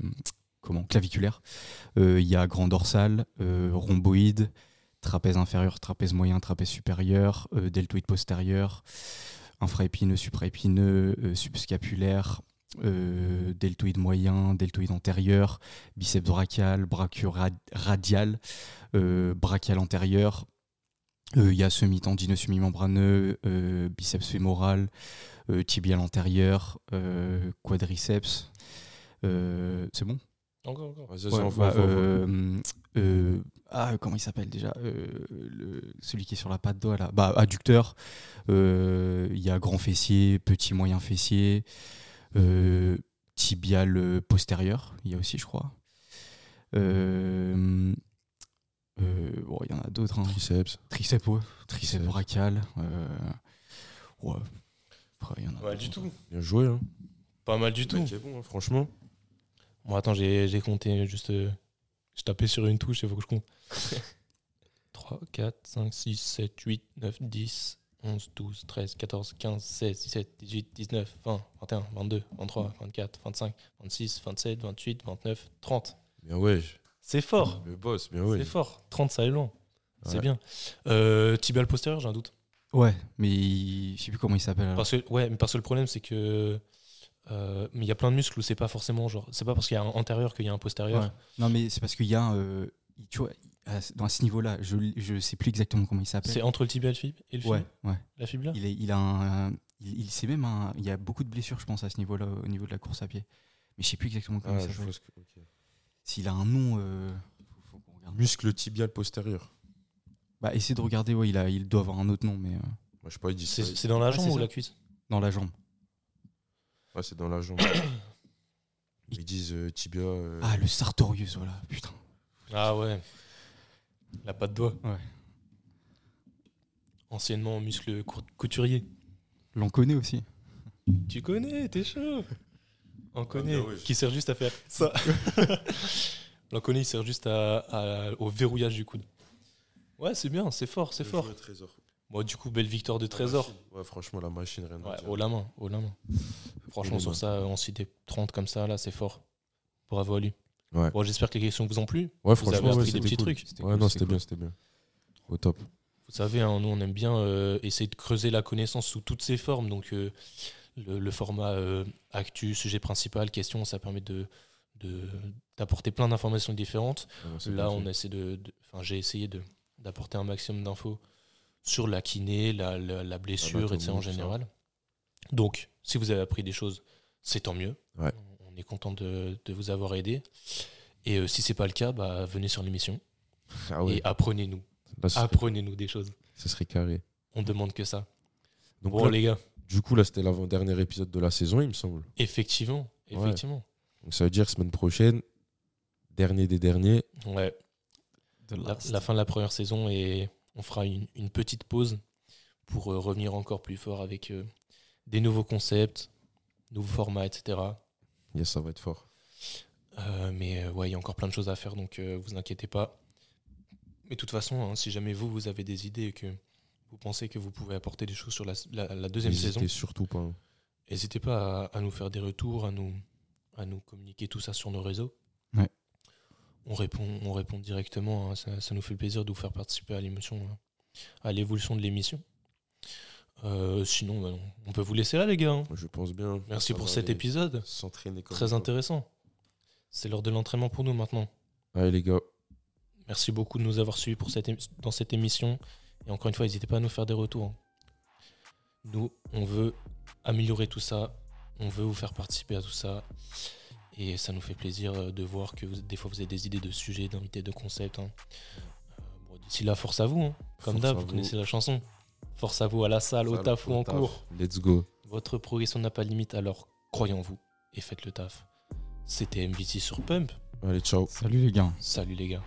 comment, claviculaire. Euh, Il y a grand dorsal, euh, rhomboïde, trapèze inférieur, trapèze moyen, trapèze supérieur, euh, deltoïde postérieur, infraépineux, supraépineux, euh, subscapulaire, euh, deltoïde moyen, deltoïde antérieur, biceps brachial, brachio-radial, euh, brachial antérieur. Il y a semi-tendineux, semi-membraneux, biceps fémoral, tibial antérieur, quadriceps. C'est bon? Encore, encore. Ouais, bah, euh, euh, ah, comment il s'appelle déjà Euh, le- Celui qui est sur la patte doigt là. Bah, adducteur. Euh, Il y a grand fessier, petit moyen fessier, euh, tibial postérieur. Il y a aussi, je crois. Euh, euh, bon, il y en a d'autres. hein. Triceps. Triceps, ouais. Triceps Triceps. brachial. euh, ouais. Après, il y en a Ouais, du tout. Bien joué. Hein. Pas mal du tout. mec est bon, hein, franchement. Bon, attends, j'ai j'ai compté juste. euh, je tapais sur une touche, il faut que je compte. 3, 4, 5, 6, 7, 8, 9, 10, 11, 12, 13, 14, 15, 16, 17, 18, 19, 20, 21, 22, 23, 24, 25, 26, 27, 28, 29, 30. Bien ouais. C'est fort. Le boss, bien ouais. C'est fort. 30, ça est long. C'est Ouais. bien. Euh, tibial postérieur, j'ai un doute. Ouais, mais il- je sais plus comment il s'appelle. Parce que, ouais, mais parce que le problème, c'est que. Euh, mais il y a plein de muscles où c'est pas forcément genre. C'est pas parce qu'il y a un antérieur qu'il y a un postérieur. Ouais. Non, mais c'est parce qu'il y a, un, euh, tu vois, à ce- dans ce niveau-là, je je sais plus exactement comment il s'appelle. C'est entre le tibia et le fib- et le fibula Ouais, ouais. La fibula Il, est, il a un, il, il sait même un, il y a beaucoup de blessures, je pense, à ce niveau-là, au niveau de la course à pied. Mais je sais plus exactement comment Ah, il s'appelle. S'il a un nom, euh, faut, faut qu'on regarde. Muscle tibial postérieur. Bah, essaie de regarder. Ouais, il a, il doit avoir un autre nom, mais euh, je sais pas, il dit C'est ça. c'est dans la jambe c'est ou ça. la cuisse? Dans la jambe. Ouais, c'est dans la jambe. Ils disent euh, tibia. euh, Ah, le sartorius, voilà. Putain. Ah ouais. La patte doigt. Ouais. Anciennement muscle cour- couturier. L'on connaît aussi. Tu connais, t'es chaud. On connaît. ouais. Qui sert juste à faire ça. L'on connaît, il sert juste à, à- au verrouillage du coude. Ouais, c'est bien, c'est fort, c'est fort. Trésor. Bon, du coup, belle victoire de Trésor. Ouais, franchement, la machine, rien Ouais, haut la main, haut la main. Franchement, sur ça, on cite des 30 comme ça, là, c'est fort. Bravo à lui. Ouais. Bon, j'espère que les questions vous ont plu. Ouais, avez franchement, ouais, des c'était petits cool. trucs. Ouais, cool, non, c'était bien, c'était bien. Au top. Vous savez, hein, nous, on aime bien euh, essayer de creuser la connaissance sous toutes ses formes. Donc, euh, le, le format euh, actu, sujet principal, question, ça permet de d'apporter plein d'informations différentes. C'est Là, on essaie de, de- enfin, j'ai essayé de d'apporter un maximum d'infos sur la kiné, la, la, la blessure, Anatomie, etc. en ça. général. Donc, si vous avez appris des choses, c'est tant mieux. Ouais. On est content de, de vous avoir aidé. Et euh, si c'est pas le cas, bah, venez sur l'émission Ah ouais, et apprenez-nous. serait- Apprenez-nous des choses. ce serait carré. On demande que ça. Donc, Bon, là, les gars, du coup, là, c'était l'avant-dernier épisode de la saison, il me semble. effectivement, Ouais. effectivement. Donc, ça veut dire semaine prochaine, dernier des derniers. Ouais. The la, last. la fin de la première saison et on fera une, une petite pause pour euh, revenir encore plus fort avec euh, des nouveaux concepts, nouveaux formats, etc. Yes, ça va être fort. Euh, mais ouais, il y a encore plein de choses à faire, donc vous inquiétez pas. Mais de toute façon, hein, si jamais vous, vous avez des idées et que vous pensez que vous pouvez apporter des choses sur la, la- la deuxième N'hésitez saison, surtout pas. hein. n'hésitez pas à, à nous faire des retours, à nous, à nous communiquer tout ça sur nos réseaux. On répond, on répond directement, hein, ça, ça nous fait plaisir de vous faire participer à l'émission, hein, à l'évolution de l'émission. Euh, sinon, bah, on peut vous laisser là, les gars. hein. Je pense bien. Merci pour cet épisode. S'entraîner comme Très intéressant. C'est l'heure de l'entraînement pour nous maintenant. Allez, les gars. Merci beaucoup de nous avoir suivis pour cette émi- dans cette émission. Et encore une fois, n'hésitez pas à nous faire des retours. Nous, on veut améliorer tout ça. On veut vous faire participer à tout ça. Et ça nous fait plaisir euh, de voir que vous- des fois vous avez des idées de sujets, d'invités, de concepts. hein. Euh, bon, D'ici là, force à vous. hein. Comme d'hab, vous connaissez la chanson. Force à vous à la salle, au taf ou en taf. cours. Let's go. Votre progression n'a pas de limite, alors croyez en vous et faites le taf. C'était MVT sur Pump. Allez, ciao. Salut les gars. Salut les gars.